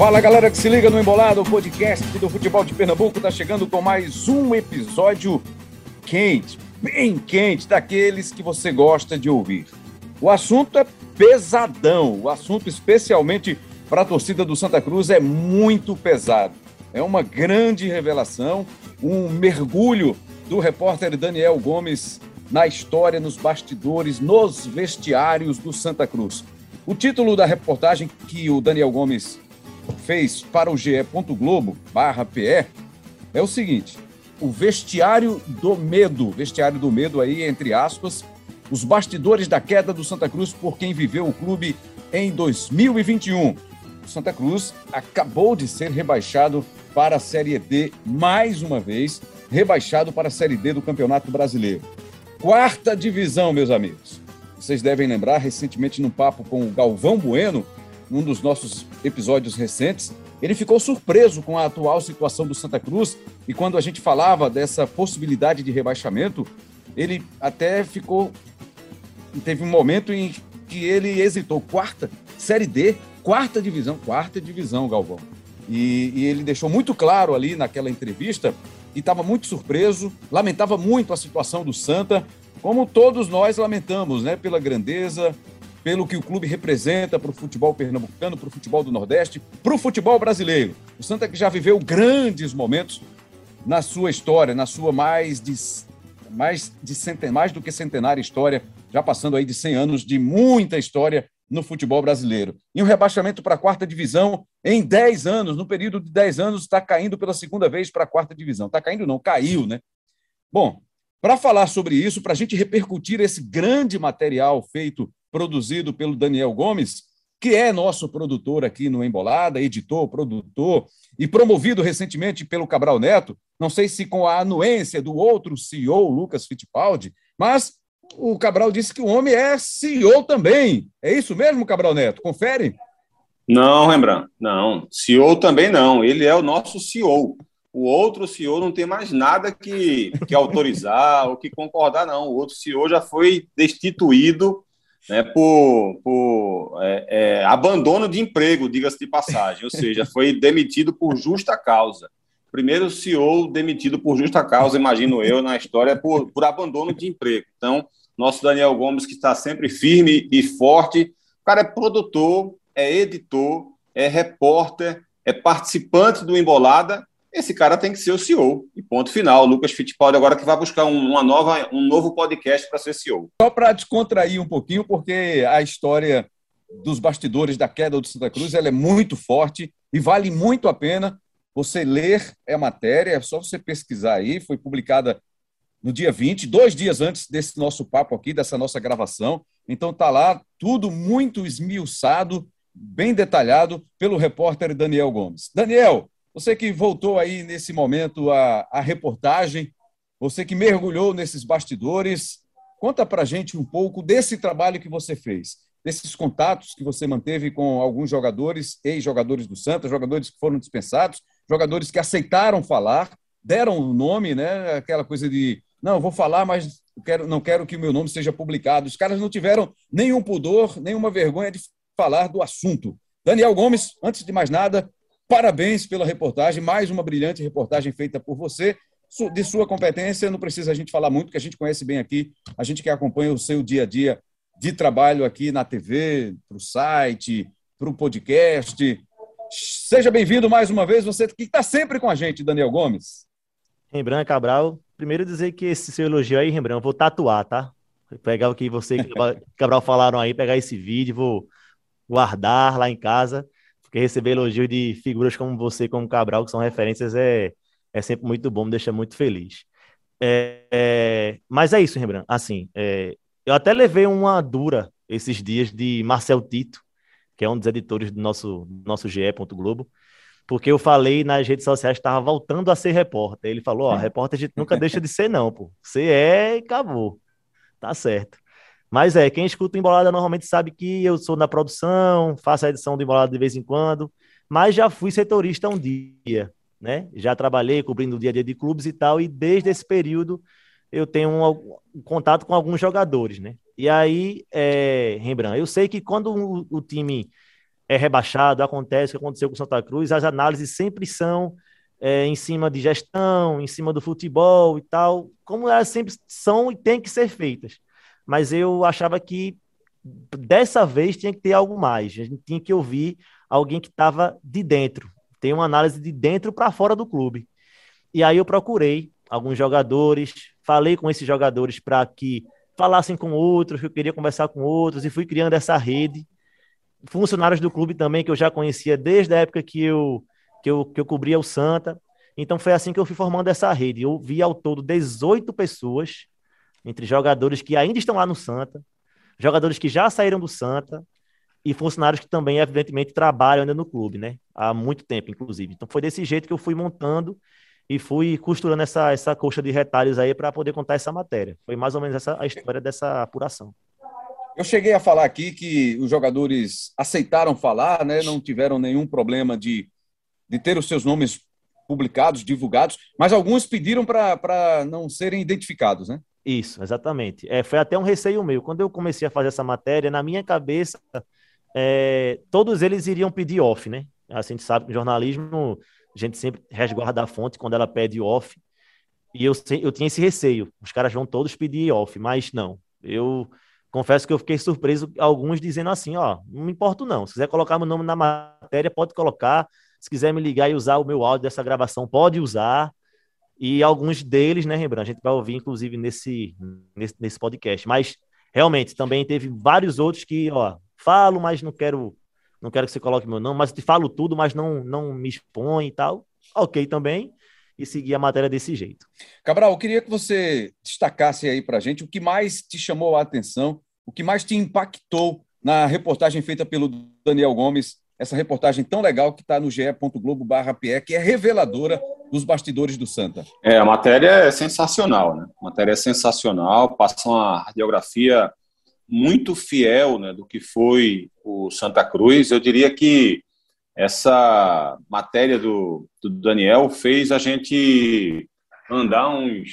Fala galera que se liga no Embolado, o podcast do futebol de Pernambuco está chegando com mais um episódio quente, bem quente, daqueles que você gosta de ouvir. O assunto é pesadão, o assunto especialmente para a torcida do Santa Cruz é muito pesado. É uma grande revelação, um mergulho do repórter Daniel Gomes na história, nos bastidores, nos vestiários do Santa Cruz. O título da reportagem que o Daniel Gomes fez para o GE. Globo barra PE é o seguinte: o vestiário do medo, vestiário do medo aí, entre aspas, os bastidores da queda do Santa Cruz por quem viveu o clube em 2021. O Santa Cruz acabou de ser rebaixado para a Série D mais uma vez, rebaixado para a Série D do Campeonato Brasileiro. Quarta divisão, meus amigos. Vocês devem lembrar, recentemente, num papo com o Galvão Bueno, num dos nossos episódios recentes, ele ficou surpreso com a atual situação do Santa Cruz e quando a gente falava dessa possibilidade de rebaixamento, ele até ficou. Teve um momento em que ele hesitou. Quarta, Série D, quarta divisão, quarta divisão, Galvão. E, e ele deixou muito claro ali naquela entrevista que estava muito surpreso, lamentava muito a situação do Santa, como todos nós lamentamos, né? Pela grandeza, pelo que o clube representa para o futebol pernambucano, para o futebol do Nordeste, para o futebol brasileiro. O Santa que já viveu grandes momentos na sua história, na sua mais de mais de centen, mais do que centenária história, já passando aí de 100 anos de muita história no futebol brasileiro. E um rebaixamento para a quarta divisão em 10 anos, no período de 10 anos, está caindo pela segunda vez para a quarta divisão. Está caindo não, caiu, né? Bom, para falar sobre isso, para a gente repercutir esse grande material feito produzido pelo Daniel Gomes, que é nosso produtor aqui no Embolada, editor, produtor, e promovido recentemente pelo Cabral Neto, não sei se com a anuência do outro CEO, Lucas Fittipaldi, mas o Cabral disse que o homem é CEO também. É isso mesmo, Cabral Neto? Confere? Não, Rembrandt, não. CEO também não. Ele é o nosso CEO. O outro CEO não tem mais nada que, que autorizar ou que concordar, não. O outro CEO já foi destituído né, por, por é, é, abandono de emprego, diga-se de passagem, ou seja, foi demitido por justa causa. Primeiro CEO demitido por justa causa, imagino eu, na história, por, por abandono de emprego. Então, nosso Daniel Gomes, que está sempre firme e forte, o cara é produtor, é editor, é repórter, é participante do Embolada esse cara tem que ser o CEO. E ponto final. O Lucas Fittipaldi agora que vai buscar um, uma nova, um novo podcast para ser CEO. Só para descontrair um pouquinho, porque a história dos bastidores da queda do Santa Cruz ela é muito forte e vale muito a pena você ler a matéria, é só você pesquisar aí, foi publicada no dia 20, dois dias antes desse nosso papo aqui, dessa nossa gravação. Então tá lá tudo muito esmiuçado, bem detalhado pelo repórter Daniel Gomes. Daniel, você que voltou aí nesse momento a reportagem, você que mergulhou nesses bastidores, conta para gente um pouco desse trabalho que você fez, desses contatos que você manteve com alguns jogadores, ex-jogadores do Santos, jogadores que foram dispensados, jogadores que aceitaram falar, deram o nome, né? Aquela coisa de não, vou falar, mas quero, não quero que o meu nome seja publicado. Os caras não tiveram nenhum pudor, nenhuma vergonha de falar do assunto. Daniel Gomes, antes de mais nada, Parabéns pela reportagem, mais uma brilhante reportagem feita por você. De sua competência, não precisa a gente falar muito, que a gente conhece bem aqui, a gente que acompanha o seu dia a dia de trabalho aqui na TV, para o site, para o podcast. Seja bem-vindo mais uma vez, você que está sempre com a gente, Daniel Gomes. Rembrandt Cabral, primeiro dizer que esse seu elogio aí, Rembrandt, eu vou tatuar, tá? Vou pegar o que você e Cabral falaram aí, pegar esse vídeo, vou guardar lá em casa porque receber elogios de figuras como você, como Cabral, que são referências, é, é sempre muito bom, me deixa muito feliz. É, é, mas é isso, Rembrandt. Assim, é, eu até levei uma dura esses dias de Marcel Tito, que é um dos editores do nosso, nosso GE. Globo, porque eu falei nas redes sociais que estava voltando a ser repórter. Ele falou: Ó, repórter a gente nunca deixa de ser, não, pô. Você é e acabou. Tá certo. Mas é, quem escuta Embolada normalmente sabe que eu sou na produção, faço a edição do Embolada de vez em quando, mas já fui setorista um dia, né? Já trabalhei cobrindo o dia a dia de clubes e tal, e desde esse período eu tenho um, um contato com alguns jogadores, né? E aí, é, Rembrandt, eu sei que quando o, o time é rebaixado, acontece o que aconteceu com Santa Cruz, as análises sempre são é, em cima de gestão, em cima do futebol e tal, como elas sempre são e têm que ser feitas. Mas eu achava que dessa vez tinha que ter algo mais, a gente tinha que ouvir alguém que estava de dentro, tem uma análise de dentro para fora do clube. E aí eu procurei alguns jogadores, falei com esses jogadores para que falassem com outros, que eu queria conversar com outros, e fui criando essa rede funcionários do clube também que eu já conhecia desde a época que eu, que eu, que eu cobria o Santa. Então foi assim que eu fui formando essa rede. Eu vi ao todo 18 pessoas, entre jogadores que ainda estão lá no Santa, jogadores que já saíram do Santa e funcionários que também, evidentemente, trabalham ainda no clube, né? Há muito tempo, inclusive. Então foi desse jeito que eu fui montando e fui costurando essa, essa coxa de retalhos aí para poder contar essa matéria. Foi mais ou menos essa a história dessa apuração. Eu cheguei a falar aqui que os jogadores aceitaram falar, né? não tiveram nenhum problema de, de ter os seus nomes publicados, divulgados, mas alguns pediram para não serem identificados, né? Isso, exatamente. É, foi até um receio meu. Quando eu comecei a fazer essa matéria, na minha cabeça, é, todos eles iriam pedir off, né? Assim, a gente sabe que no jornalismo a gente sempre resguarda a fonte quando ela pede off. E eu, eu tinha esse receio. Os caras vão todos pedir off, mas não. Eu confesso que eu fiquei surpreso, alguns dizendo assim, ó, não me importo não, se quiser colocar meu nome na matéria, pode colocar, se quiser me ligar e usar o meu áudio dessa gravação, pode usar, e alguns deles, né, Rembrandt, a gente vai ouvir, inclusive, nesse, nesse, nesse podcast, mas, realmente, também teve vários outros que, ó, falo, mas não quero, não quero que você coloque meu nome, mas te falo tudo, mas não, não me expõe e tal, ok também, e seguir a matéria desse jeito. Cabral, eu queria que você destacasse aí para gente o que mais te chamou a atenção, o que mais te impactou na reportagem feita pelo Daniel Gomes, essa reportagem tão legal que está no ge.globo.pe, que é reveladora dos bastidores do Santa. É, a matéria é sensacional, né? A matéria é sensacional, passa uma radiografia muito fiel né, do que foi o Santa Cruz. Eu diria que essa matéria do, do Daniel fez a gente andar uns,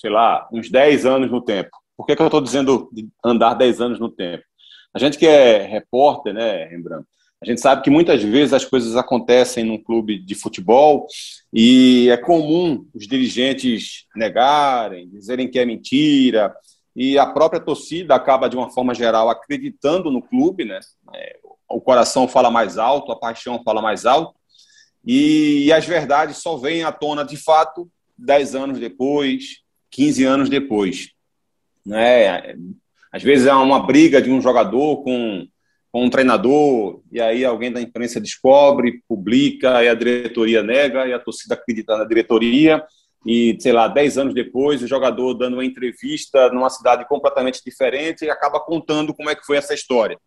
sei lá, uns 10 anos no tempo. Por que, que eu estou dizendo andar 10 anos no tempo? A gente que é repórter, né, Rembrandt, a gente sabe que muitas vezes as coisas acontecem num clube de futebol e é comum os dirigentes negarem, dizerem que é mentira, e a própria torcida acaba, de uma forma geral, acreditando no clube, né? É, o coração fala mais alto, a paixão fala mais alto, e, as verdades só vêm à tona de fato 10 anos depois, 15 anos depois. Né? Às vezes é uma briga de um jogador com, com um treinador, e aí alguém da imprensa descobre, publica, e a diretoria nega, e a torcida acredita na diretoria, e, sei lá, 10 anos depois, o jogador dando uma entrevista numa cidade completamente diferente e acaba contando como é que foi essa história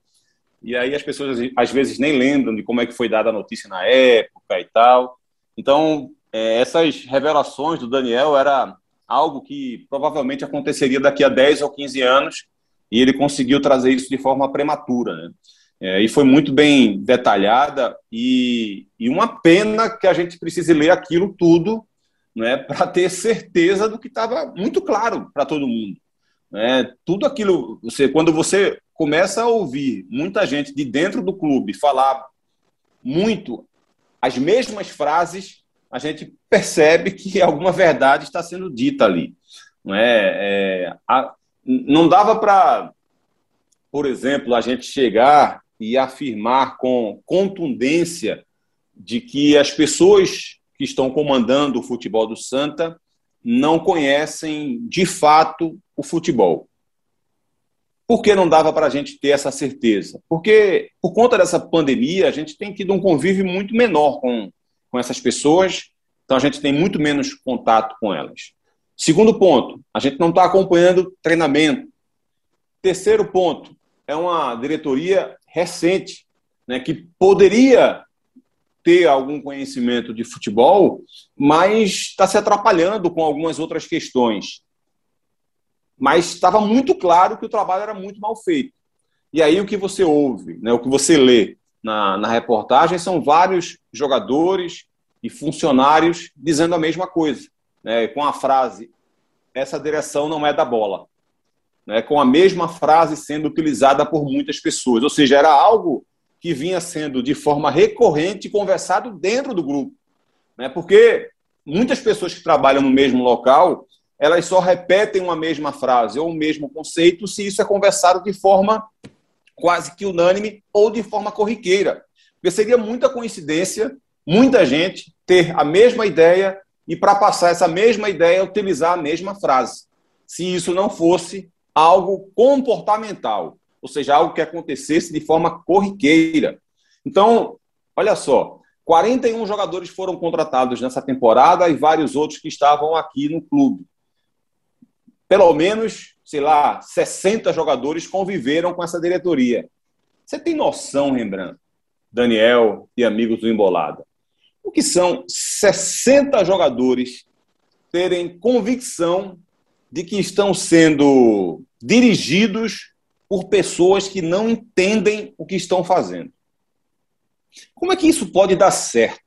e aí as pessoas às vezes nem lembram de como é que foi dada a notícia na época e tal. Então, é, essas revelações do Daniel era algo que provavelmente aconteceria daqui a 10 ou 15 anos e ele conseguiu trazer isso de forma prematura, né? É, e foi muito bem detalhada e, e uma pena que a gente precise ler aquilo tudo né, para ter certeza do que estava muito claro para todo mundo. Né? Tudo aquilo, você, quando você começa a ouvir muita gente de dentro do clube falar muito as mesmas frases, a gente percebe que alguma verdade está sendo dita ali. Não, é? é a, não dava para, por exemplo, a gente chegar e afirmar com contundência de que as pessoas que estão comandando o futebol do Santa não conhecem de fato o futebol. Por que não dava para a gente ter essa certeza? Porque, por conta dessa pandemia, a gente tem tido um convívio muito menor com, com essas pessoas, então a gente tem muito menos contato com elas. Segundo ponto, a gente não está acompanhando treinamento. Terceiro ponto, é uma diretoria recente, né, que poderia ter algum conhecimento de futebol, mas está se atrapalhando com algumas outras questões mas estava muito claro que o trabalho era muito mal feito. E aí o que você ouve, né, o que você lê na, na reportagem são vários jogadores e funcionários dizendo a mesma coisa, né, com a frase: essa direção não é da bola. Né, com a mesma frase sendo utilizada por muitas pessoas. Ou seja, era algo que vinha sendo de forma recorrente conversado dentro do grupo. Né? Porque muitas pessoas que trabalham no mesmo local, elas só repetem uma mesma frase ou o mesmo conceito se isso é conversado de forma quase que unânime ou de forma corriqueira. Porque seria muita coincidência muita gente ter a mesma ideia e, para passar essa mesma ideia, utilizar a mesma frase. Se isso não fosse algo comportamental, ou seja, algo que acontecesse de forma corriqueira. Então, olha só, 41 jogadores foram contratados nessa temporada e vários outros que estavam aqui no clube. Pelo menos, sei lá, 60 jogadores conviveram com essa diretoria. Você tem noção, Rembrandt, Daniel e amigos do Embolada, o que são 60 jogadores terem convicção de que estão sendo dirigidos por pessoas que não entendem o que estão fazendo. Como é que isso pode dar certo?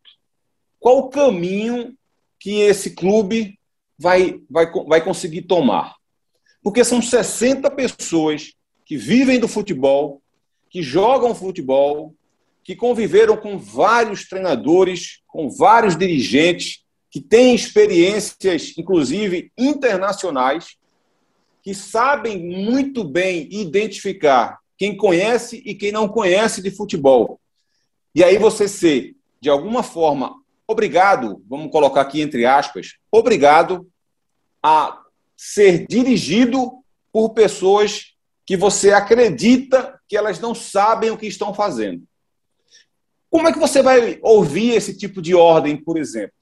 Qual o caminho que esse clube vai, vai, vai conseguir tomar? Porque são 60 pessoas que vivem do futebol, que jogam futebol, que conviveram com vários treinadores, com vários dirigentes, que têm experiências, inclusive internacionais, que sabem muito bem identificar quem conhece e quem não conhece de futebol. E aí você ser, de alguma forma, obrigado, vamos colocar aqui entre aspas, obrigado a ser dirigido por pessoas que você acredita que elas não sabem o que estão fazendo. Como é que você vai ouvir esse tipo de ordem, por exemplo?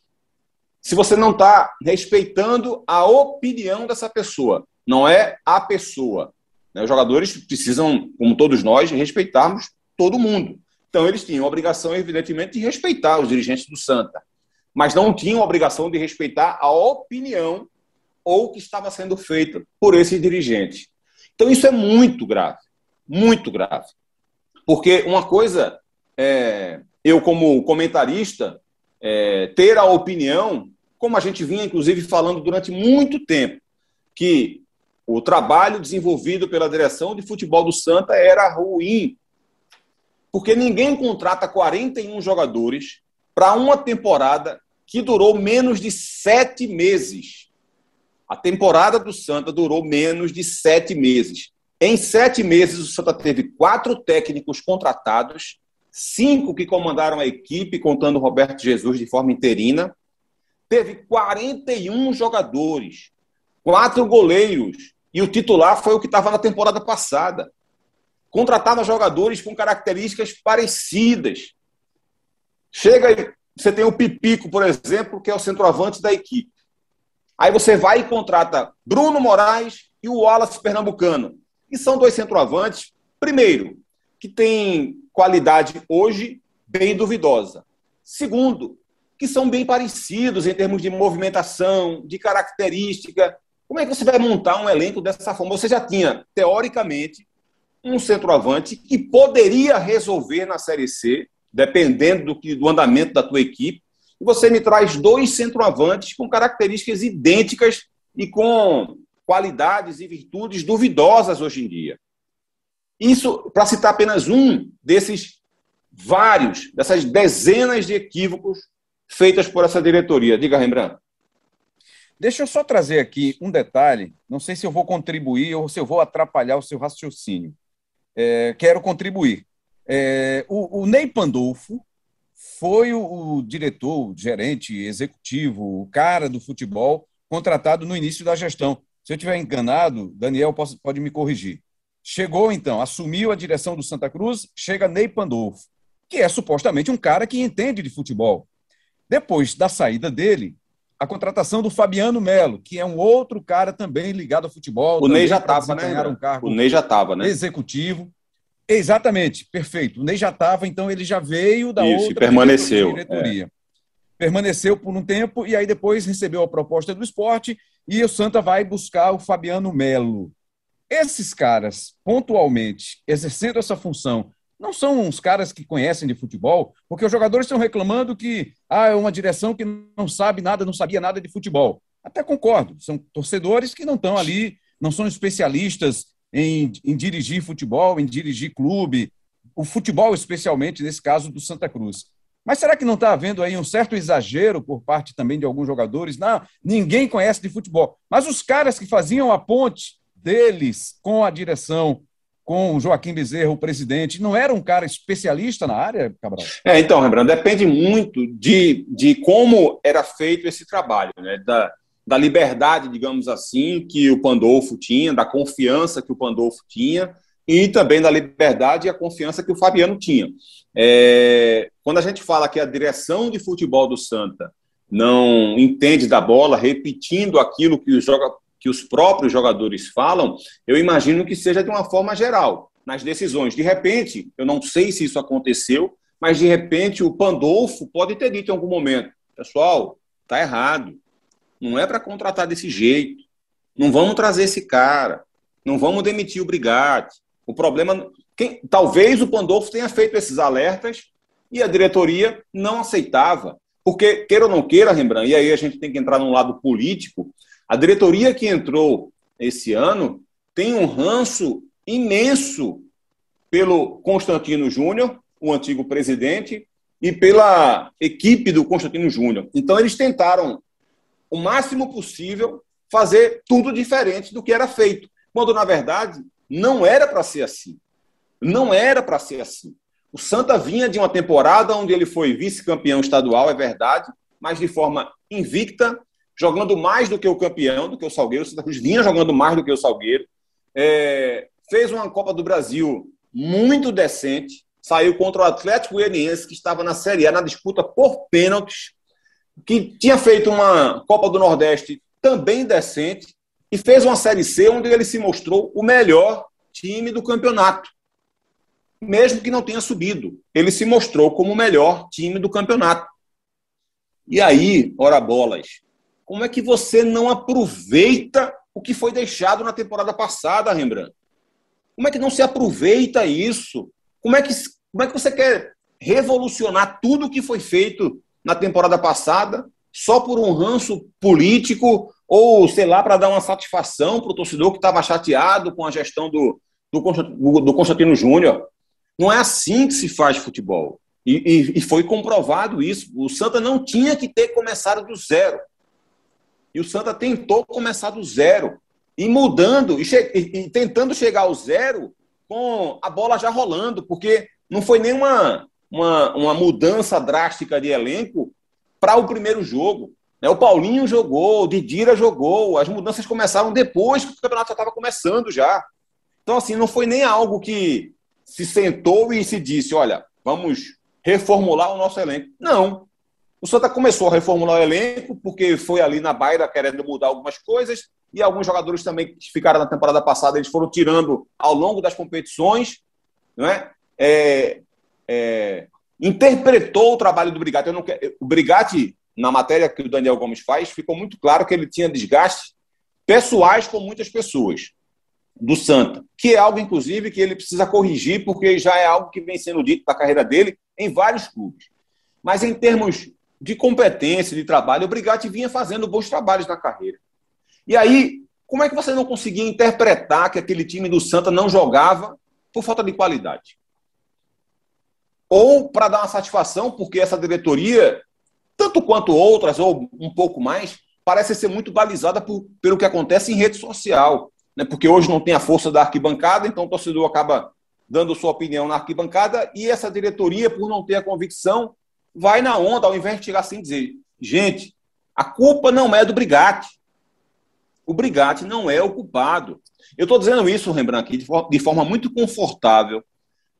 Se você não está respeitando a opinião dessa pessoa, não é a pessoa. Né? Os jogadores precisam, como todos nós, respeitarmos todo mundo. Então, eles tinham a obrigação, evidentemente, de respeitar os dirigentes do Santa, mas não tinham a obrigação de respeitar a opinião ou o que estava sendo feito por esses dirigentes. Então, isso é muito grave, muito grave. Porque uma coisa é, eu, como comentarista, é, ter a opinião, como a gente vinha, inclusive, falando durante muito tempo, que o trabalho desenvolvido pela direção de futebol do Santa era ruim. Porque ninguém contrata 41 jogadores para uma temporada que durou menos de sete meses. A temporada do Santa durou menos de sete meses. Em sete meses, o Santa teve quatro técnicos contratados cinco que comandaram a equipe, contando Roberto Jesus de forma interina. Teve 41 jogadores, quatro goleiros, e o titular foi o que estava na temporada passada. Contratava jogadores com características parecidas. Chega, você tem o Pipico, por exemplo, que é o centroavante da equipe. Aí você vai e contrata Bruno Moraes e o Wallace Pernambucano. E são dois centroavantes, primeiro, que tem qualidade hoje bem duvidosa. Segundo, que são bem parecidos em termos de movimentação, de característica. Como é que você vai montar um elenco dessa forma? Você já tinha, teoricamente, um centroavante que poderia resolver na Série C, dependendo do, que, do andamento da tua equipe, e você me traz dois centroavantes com características idênticas e com qualidades e virtudes duvidosas hoje em dia. Isso, para citar apenas um desses vários, dessas dezenas de equívocos feitas por essa diretoria. Diga, Rembrandt. Deixa eu só trazer aqui um detalhe. Não sei se eu vou contribuir ou se eu vou atrapalhar o seu raciocínio. É, quero contribuir. É, o, o, Ney Pandolfo foi o, o, diretor, o gerente, executivo, o cara do futebol contratado no início da gestão. Se eu estiver enganado, Daniel pode, pode me corrigir. Chegou, então, assumiu a direção do Santa Cruz, chega Ney Pandolfo, que é supostamente um cara que entende de futebol. Depois da saída dele, a contratação do Fabiano Melo, que é um outro cara também ligado ao futebol. O Ney já estava, né? Um cargo o Ney já estava, né? Executivo. Exatamente, perfeito. O Ney já estava, então ele já veio da Isso, outra permaneceu, diretoria. É. Permaneceu por um tempo e aí depois recebeu a proposta do esporte e o Santa vai buscar o Fabiano Melo. Esses caras, pontualmente, exercendo essa função, não são uns caras que conhecem de futebol, porque os jogadores estão reclamando que ah, é uma direção que não sabe nada, não sabia nada de futebol. Até concordo, são torcedores que não estão ali, não são especialistas em, em dirigir futebol, em dirigir clube. o futebol, especialmente nesse caso do Santa Cruz. Mas será que não está havendo aí um certo exagero por parte também de alguns jogadores? Não, ninguém conhece de futebol. Mas os caras que faziam a ponte deles com a direção, com o Joaquim Bezerra, o presidente, não era um cara especialista na área, Cabral? É, então, Rembrandt, depende muito de, de como era feito esse trabalho, né? Da, da liberdade, digamos assim, que o Pandolfo tinha, da confiança que o Pandolfo tinha e também da liberdade e a confiança que o Fabiano tinha. É, quando a gente fala que a direção de futebol do Santa não entende da bola, repetindo aquilo que os, joga, que os próprios jogadores falam, eu imagino que seja de uma forma geral, nas decisões. De repente, eu não sei se isso aconteceu, mas de repente o Pandolfo pode ter dito em algum momento: pessoal, tá errado. Não é para contratar desse jeito. Não vamos trazer esse cara. Não vamos demitir o Brigatti. O problema. Quem, talvez o Pandolfo tenha feito esses alertas e a diretoria não aceitava. Porque, queira ou não queira, Rembrandt, e aí a gente tem que entrar num lado político, a diretoria que entrou esse ano tem um ranço imenso pelo Constantino Júnior, o antigo presidente, e pela equipe do Constantino Júnior. Então, eles tentaram, o máximo possível, fazer tudo diferente do que era feito, quando, na verdade, não era para ser assim. Não era para ser assim. O Santa vinha de uma temporada onde ele foi vice-campeão estadual, é verdade, mas de forma invicta, jogando mais do que o campeão, do que o Salgueiro. O Santa Cruz vinha jogando mais do que o Salgueiro. É, fez uma Copa do Brasil muito decente. Saiu contra o Atlético Goianiense, que estava na Série A, na disputa por pênaltis. Que tinha feito uma Copa do Nordeste também decente. E fez uma Série C, onde ele se mostrou o melhor time do campeonato. Mesmo que não tenha subido. Ele se mostrou como o melhor time do campeonato. E aí, ora bolas, como é que você não aproveita o que foi deixado na temporada passada, Rembrandt? Como é que não se aproveita isso? Como é que, como é que você quer revolucionar tudo o que foi feito na temporada passada só por um ranço político ou, sei lá, para dar uma satisfação para o torcedor que estava chateado com a gestão do, do, do Constantino Júnior? Não é assim que se faz futebol. E, e, e, foi comprovado isso. O Santa não tinha que ter começado do zero. E o Santa tentou começar do zero. E mudando, e, e, tentando chegar ao zero com a bola já rolando, porque não foi nenhuma uma, uma mudança drástica de elenco para o primeiro jogo. Né? O Paulinho jogou, o Didira jogou, as mudanças começaram depois que o campeonato já estava começando já. Então, assim, não foi nem algo que se sentou e se disse, olha, vamos reformular o nosso elenco. Não. O Santa começou a reformular o elenco, porque foi ali na baira querendo mudar algumas coisas, e alguns jogadores também que ficaram na temporada passada, eles foram tirando ao longo das competições, não é? é, é interpretou o trabalho do Brigatti. Não, o Brigatti, na matéria que o Daniel Gomes faz, ficou muito claro que ele tinha desgastes pessoais com muitas pessoas do Santa, que é algo, inclusive, que ele precisa corrigir, porque já é algo que vem sendo dito da carreira dele em vários clubes. Mas em termos de competência, de trabalho, o Brigatti vinha fazendo bons trabalhos na carreira. E aí, como é que você não conseguia interpretar que aquele time do Santa não jogava por falta de qualidade? Ou para dar uma satisfação, porque essa diretoria, tanto quanto outras, ou um pouco mais, parece ser muito balizada por, pelo que acontece em rede social. Né? Porque hoje não tem a força da arquibancada, então o torcedor acaba dando sua opinião na arquibancada, e essa diretoria, por não ter a convicção, vai na onda, ao chegar assim dizer: gente, a culpa não é do Brigatti. O Brigatti não é o culpado. Eu estou dizendo isso, Rembrandt, aqui de forma muito confortável,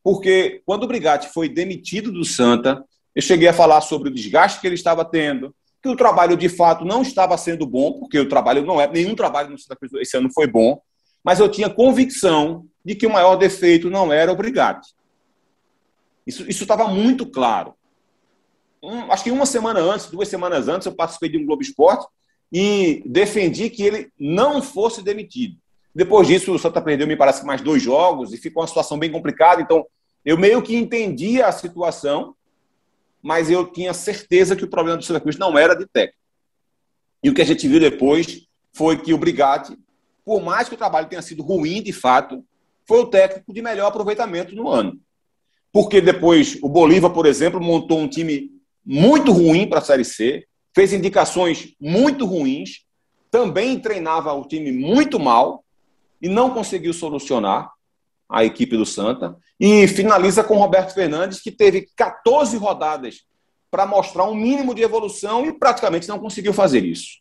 porque quando o Brigatti foi demitido do Santa, eu cheguei a falar sobre o desgaste que ele estava tendo, que o trabalho de fato não estava sendo bom, porque o trabalho não é, nenhum trabalho no Santa Cruz esse ano foi bom, mas eu tinha convicção de que o maior defeito não era o Brigatti. Isso estava muito claro um, acho que uma semana antes, duas semanas antes, eu participei de um Globo Esporte e defendi que ele não fosse demitido. Depois disso, o Santa perdeu, me parece, mais dois jogos e ficou uma situação bem complicada. Então, eu meio que entendia a situação, mas eu tinha certeza que o problema do Santa Cruz não era de técnico. E o que a gente viu depois foi que o Brigatti, por mais que o trabalho tenha sido ruim de fato, foi o técnico de melhor aproveitamento no ano. porque depois o Bolívar, por exemplo, montou um time muito ruim para a Série C, fez indicações muito ruins, também treinava o time muito mal e não conseguiu solucionar a equipe do Santa. E finaliza com Roberto Fernandes, que teve 14 rodadas para mostrar um mínimo de evolução e praticamente não conseguiu fazer isso.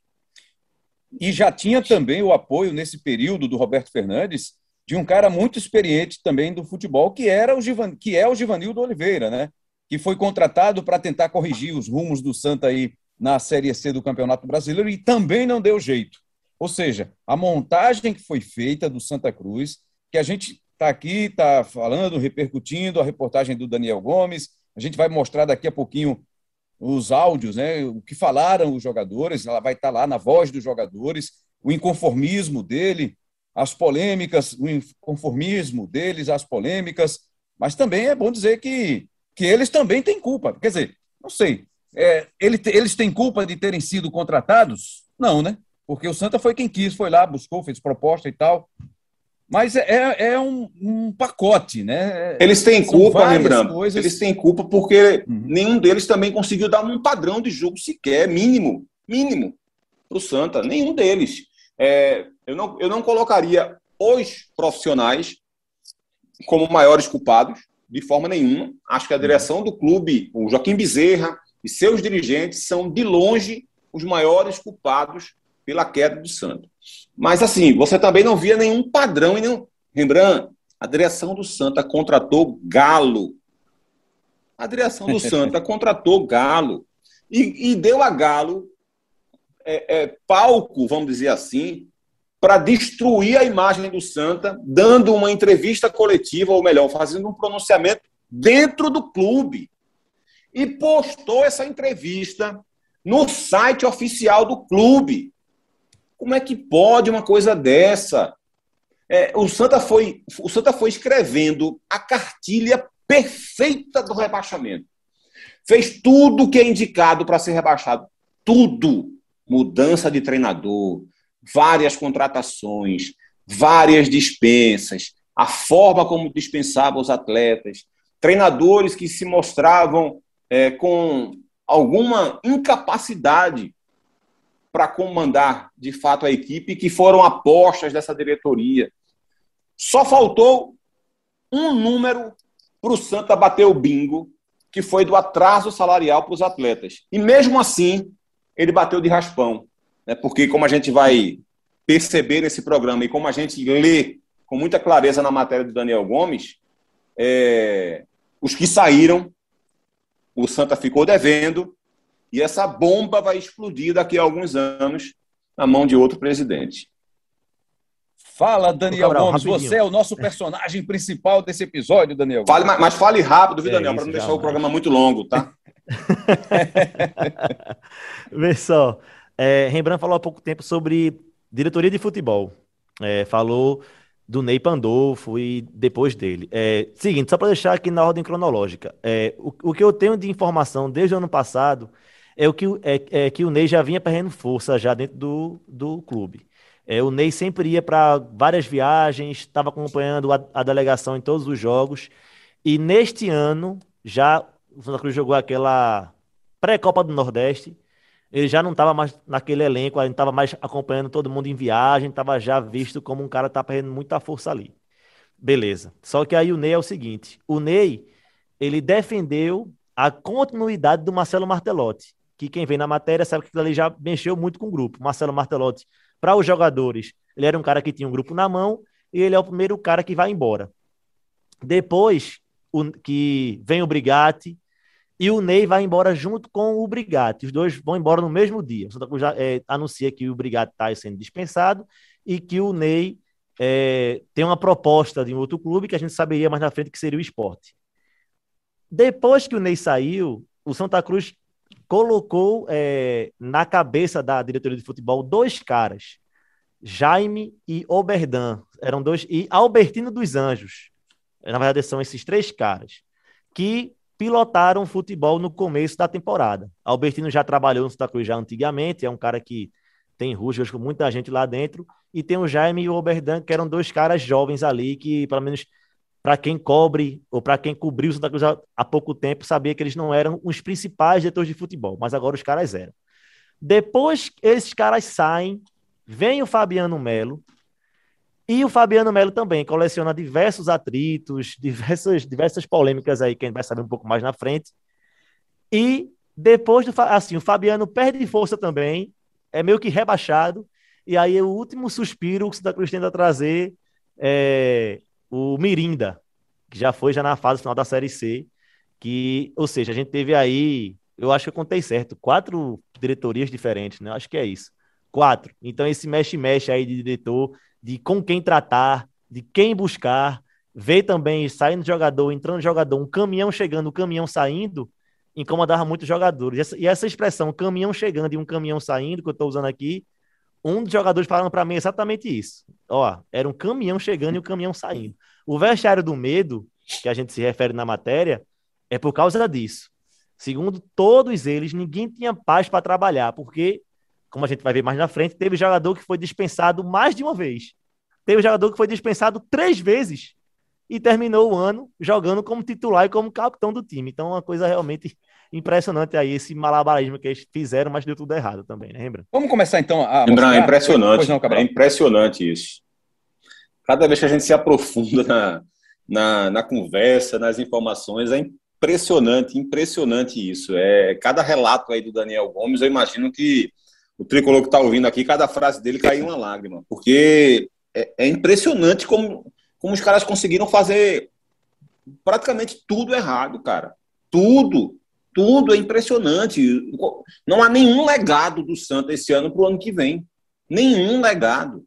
E já tinha também o apoio nesse período do Roberto Fernandes de um cara muito experiente também do futebol, que era o Givan, que é o Givanildo Oliveira, né? Que foi contratado para tentar corrigir os rumos do Santa aí na Série C do Campeonato Brasileiro e também não deu jeito. Ou seja, a montagem que foi feita do Santa Cruz, que a gente está aqui, está falando, repercutindo a reportagem do Daniel Gomes, a gente vai mostrar daqui a pouquinho os áudios, né? O que falaram os jogadores, ela vai estar tá lá na voz dos jogadores, o inconformismo dele, as polêmicas, o inconformismo deles, as polêmicas, mas também é bom dizer que, que eles também têm culpa. Quer dizer, não sei, é, ele, eles têm culpa de terem sido contratados? Não, né? Porque o Santa foi quem quis, foi lá, buscou, fez proposta e tal. Mas é, é, é um, um, pacote, né? Eles têm São culpa, lembrando. Coisas... Eles têm culpa porque uhum. nenhum deles também conseguiu dar um padrão de jogo sequer, mínimo, mínimo, para o Santa. Nenhum deles. É, eu, não, eu não colocaria os profissionais como maiores culpados, de forma nenhuma. Acho que a direção do clube, o Joaquim Bezerra e seus dirigentes são, de longe, os maiores culpados pela queda do Santa. Mas, assim, você também não via nenhum padrão e nenhum. Rembrandt, a direção do Santa contratou Galo. A direção do Santa contratou Galo. E, e deu a Galo é, é, palco, vamos dizer assim, para destruir a imagem do Santa, dando uma entrevista coletiva, ou melhor, fazendo um pronunciamento dentro do clube. E postou essa entrevista no site oficial do clube. Como é que pode uma coisa dessa? É, o, Santa foi, o Santa foi escrevendo a cartilha perfeita do rebaixamento. Fez tudo o que é indicado para ser rebaixado. Tudo. Mudança de treinador, várias contratações, várias dispensas, a forma como dispensava os atletas, treinadores que se mostravam é, com alguma incapacidade para comandar de fato a equipe, que foram apostas dessa diretoria. Só faltou um número para o Santa bater o bingo, que foi do atraso salarial para os atletas. E mesmo assim, ele bateu de raspão. Né? Porque, como a gente vai perceber nesse programa e como a gente lê com muita clareza na matéria do Daniel Gomes, é, os que saíram, o Santa ficou devendo, e essa bomba vai explodir daqui a alguns anos na mão de outro presidente. Fala, Daniel Cabral, Gomes. Rapidinho. Você é o nosso personagem principal desse episódio, Daniel. Fale, mas fale rápido, viu, é Daniel, para não deixar o programa muito longo, tá? Vê só. É, Rembrandt falou há pouco tempo sobre diretoria de futebol. É, falou do Ney Pandolfo e depois dele. É, seguinte, só para deixar aqui na ordem cronológica. É, o, o que eu tenho de informação desde o ano passado é o que, é, é que o Ney já vinha perdendo força já dentro do, do clube. É, o Ney sempre ia para várias viagens, estava acompanhando a, a, delegação em todos os jogos. E neste ano, já o Santa Cruz jogou aquela pré-Copa do Nordeste. Ele já não estava mais naquele elenco, gente estava mais acompanhando todo mundo em viagem, estava já visto como um cara está perdendo muita força ali. Beleza. Só que aí o Ney é o seguinte: o Ney, ele defendeu a continuidade do Marcelo Martelotti que quem vem na matéria sabe que ele já mexeu muito com o grupo. Marcelo Martelotti, para os jogadores, ele era um cara que tinha um grupo na mão e ele é o primeiro cara que vai embora. Depois o, que vem o Brigatti e o Ney vai embora junto com o Brigatti. Os dois vão embora no mesmo dia. O Santa Cruz já é, anuncia que o Brigatti está sendo dispensado e que o Ney é, tem uma proposta de um outro clube que a gente saberia mais na frente que seria o esporte. Depois que o Ney saiu, o Santa Cruz colocou é, na cabeça da diretoria de futebol dois caras, Jaime e Oberdan, eram dois, e Albertino dos Anjos. Na verdade, são esses três caras que pilotaram futebol no começo da temporada. Albertino já trabalhou no Santa Cruz já antigamente, é um cara que tem rusgas com muita gente lá dentro, e tem o Jaime e o Oberdan, que eram dois caras jovens ali, que pelo menos para quem cobre ou para quem cobriu o Santa Cruz há, pouco tempo, sabia que eles não eram os principais diretores de futebol, mas agora os caras eram. Depois esses caras saem, vem o Fabiano Melo, e o Fabiano Melo também coleciona diversos atritos, diversas, diversas polêmicas aí que a gente vai saber um pouco mais na frente. E depois do assim, o Fabiano perde força também, é meio que rebaixado. E aí o último suspiro que o Santa Cruz tenta trazer é o Mirinda, que já foi já na fase final da Série C, que, ou seja, a gente teve aí, eu acho que eu contei certo, quatro diretorias diferentes, né? Acho que é isso. Quatro. Então esse mexe-mexe aí de diretor, de com quem tratar, de quem buscar, ver também saindo jogador, entrando jogador, um caminhão chegando, um caminhão saindo, incomodava muito os jogadores. E essa expressão, caminhão chegando e um caminhão saindo, que eu estou usando aqui, um dos jogadores falando para mim exatamente isso. Ó, era um caminhão chegando e um caminhão saindo. O vestiário do medo, que a gente se refere na matéria, é por causa disso. Segundo todos eles, ninguém tinha paz para trabalhar, porque, como a gente vai ver mais na frente, teve jogador que foi dispensado mais de uma vez. Teve jogador que foi dispensado três vezes e terminou o ano jogando como titular e como capitão do time. Então, é uma coisa realmente impressionante aí esse malabarismo que eles fizeram, mas deu tudo errado também, né, Rembrandt? Vamos começar então a. Rembrandt, é impressionante. Não, é impressionante isso. Cada vez que a gente se aprofunda na, na, na conversa, nas informações, é impressionante, impressionante isso. É cada relato aí do Daniel Gomes, eu imagino que o tricolor que está ouvindo aqui, cada frase dele caiu uma lágrima, porque é, é impressionante como, como os caras conseguiram fazer praticamente tudo errado, cara. Tudo tudo é impressionante. Não há nenhum legado do Santa esse ano para o ano que vem. Nenhum legado.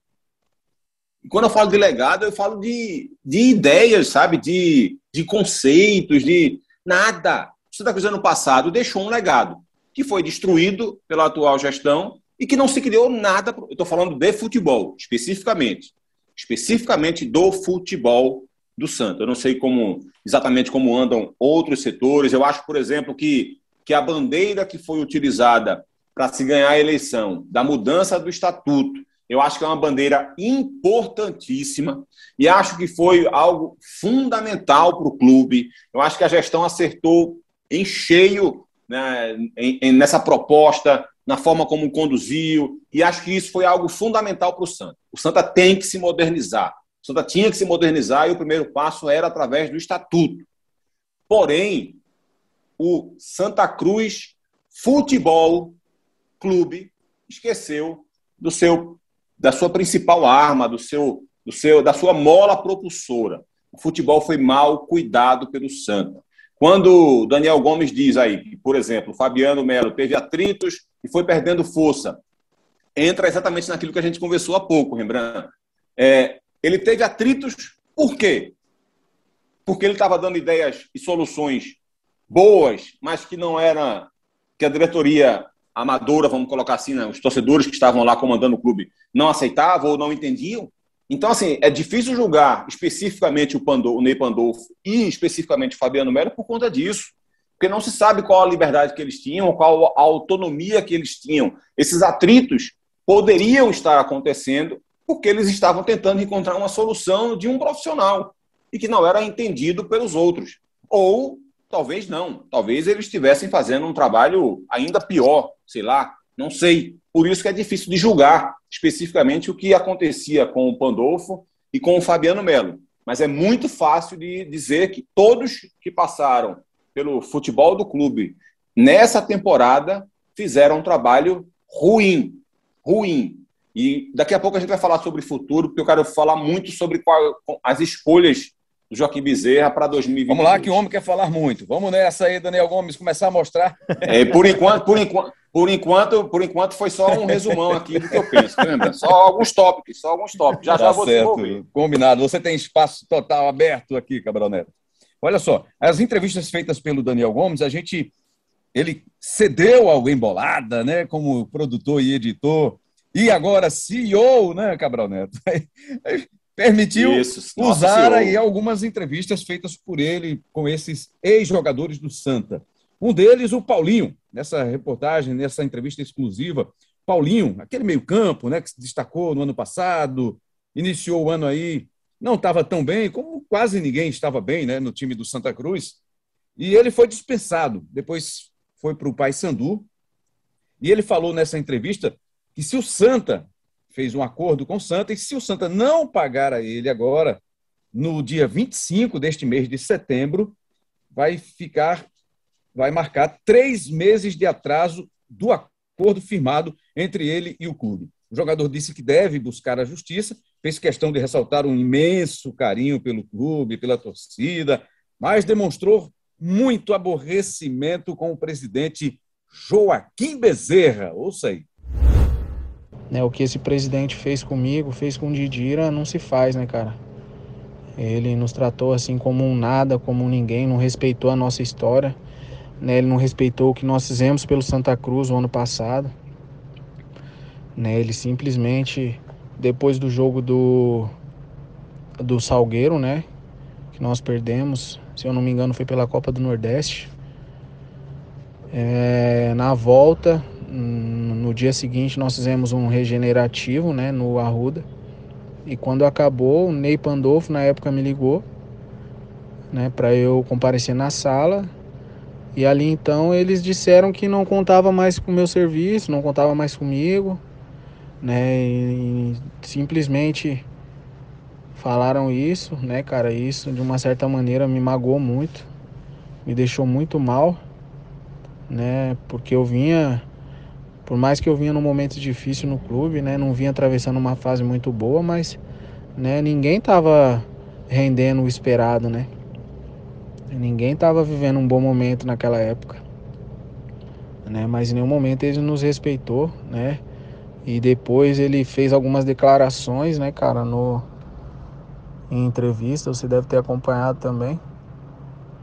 E quando eu falo de legado, eu falo de, de ideias, sabe? De, de conceitos, de nada. O Santa Cruz ano passado deixou um legado que foi destruído pela atual gestão e que não se criou nada. Eu estou falando de futebol, especificamente. Especificamente do futebol do Santa. Eu não sei como exatamente como andam outros setores. Eu acho, por exemplo, que, que a bandeira que foi utilizada para se ganhar a eleição, da mudança do estatuto, eu acho que é uma bandeira importantíssima e acho que foi algo fundamental para o clube. Eu acho que a gestão acertou em cheio né, em, em, nessa proposta, na forma como conduziu, e acho que isso foi algo fundamental para o Santa. O Santa tem que se modernizar. O Santa tinha que se modernizar e o primeiro passo era através do estatuto. Porém, o Santa Cruz Futebol Clube esqueceu do seu da sua principal arma, do seu, do seu da sua mola propulsora. O futebol foi mal cuidado pelo Santa. Quando Daniel Gomes diz aí, por exemplo, Fabiano Melo teve atritos e foi perdendo força, entra exatamente naquilo que a gente conversou há pouco, Rembrandt. É, ele teve atritos, por quê? Porque ele estava dando ideias e soluções boas, mas que não era que a diretoria amadora, vamos colocar assim, né? os torcedores que estavam lá comandando o clube não aceitavam ou não entendiam. Então, assim, é difícil julgar especificamente o, Pandolfo, o Ney Pandolfo e especificamente o Fabiano Melo por conta disso. Porque não se sabe qual a liberdade que eles tinham, qual a autonomia que eles tinham. Esses atritos poderiam estar acontecendo porque eles estavam tentando encontrar uma solução de um profissional e que não era entendido pelos outros. Ou talvez não, talvez eles estivessem fazendo um trabalho ainda pior, sei lá, não sei. Por isso que é difícil de julgar especificamente o que acontecia com o Pandolfo e com o Fabiano Melo. Mas é muito fácil de dizer que todos que passaram pelo futebol do clube nessa temporada fizeram um trabalho ruim, ruim. E daqui a pouco a gente vai falar sobre futuro, porque eu quero falar muito sobre qual, as escolhas do Joaquim Bezerra para 2020. Vamos lá, que o homem quer falar muito. Vamos nessa aí, Daniel Gomes, começar a mostrar. É, por enquanto, por enquanto, por enquanto, por enquanto foi só um resumão aqui do que eu penso. Lembra? Só alguns tópicos, só alguns tópicos. Já tá já vou certo. Combinado. Você tem espaço total aberto aqui, Cabral Neto. Olha só, as entrevistas feitas pelo Daniel Gomes, a gente ele cedeu ao Embolada, né, como produtor e editor e agora CEO, né, Cabral Neto? Permitiu Isso, usar aí algumas entrevistas feitas por ele com esses ex-jogadores do Santa. Um deles, o Paulinho, nessa reportagem, nessa entrevista exclusiva. Paulinho, aquele meio-campo, né, que se destacou no ano passado, iniciou o ano aí não estava tão bem, como quase ninguém estava bem né, no time do Santa Cruz. E ele foi dispensado. Depois foi para o Paysandu. E ele falou nessa entrevista que se o Santa fez um acordo com o Santa, e se o Santa não pagar a ele agora, no dia 25 deste mês de setembro, vai ficar, vai marcar três meses de atraso do acordo firmado entre ele e o clube. O jogador disse que deve buscar a justiça, fez questão de ressaltar um imenso carinho pelo clube, pela torcida, mas demonstrou muito aborrecimento com o presidente Joaquim Bezerra. Ouça aí. Né, o que esse presidente fez comigo, fez com o Didira, não se faz, né, cara? Ele nos tratou assim como um nada, como um ninguém, não respeitou a nossa história, né? Ele não respeitou o que nós fizemos pelo Santa Cruz o ano passado, né? Ele simplesmente depois do jogo do do Salgueiro, né, que nós perdemos, se eu não me engano foi pela Copa do Nordeste. É, na volta, no dia seguinte nós fizemos um regenerativo, né, no Arruda. E quando acabou, o Ney Pandolfo na época me ligou, né, para eu comparecer na sala. E ali então eles disseram que não contava mais com o meu serviço, não contava mais comigo, né? E simplesmente falaram isso, né, cara? Isso de uma certa maneira me magoou muito, me deixou muito mal, né? Porque eu vinha por mais que eu vinha num momento difícil no clube, né, não vinha atravessando uma fase muito boa, mas né, ninguém estava rendendo o esperado, né? Ninguém estava vivendo um bom momento naquela época, né? Mas em nenhum momento ele nos respeitou, né? E depois ele fez algumas declarações, né, cara, no em entrevista, você deve ter acompanhado também,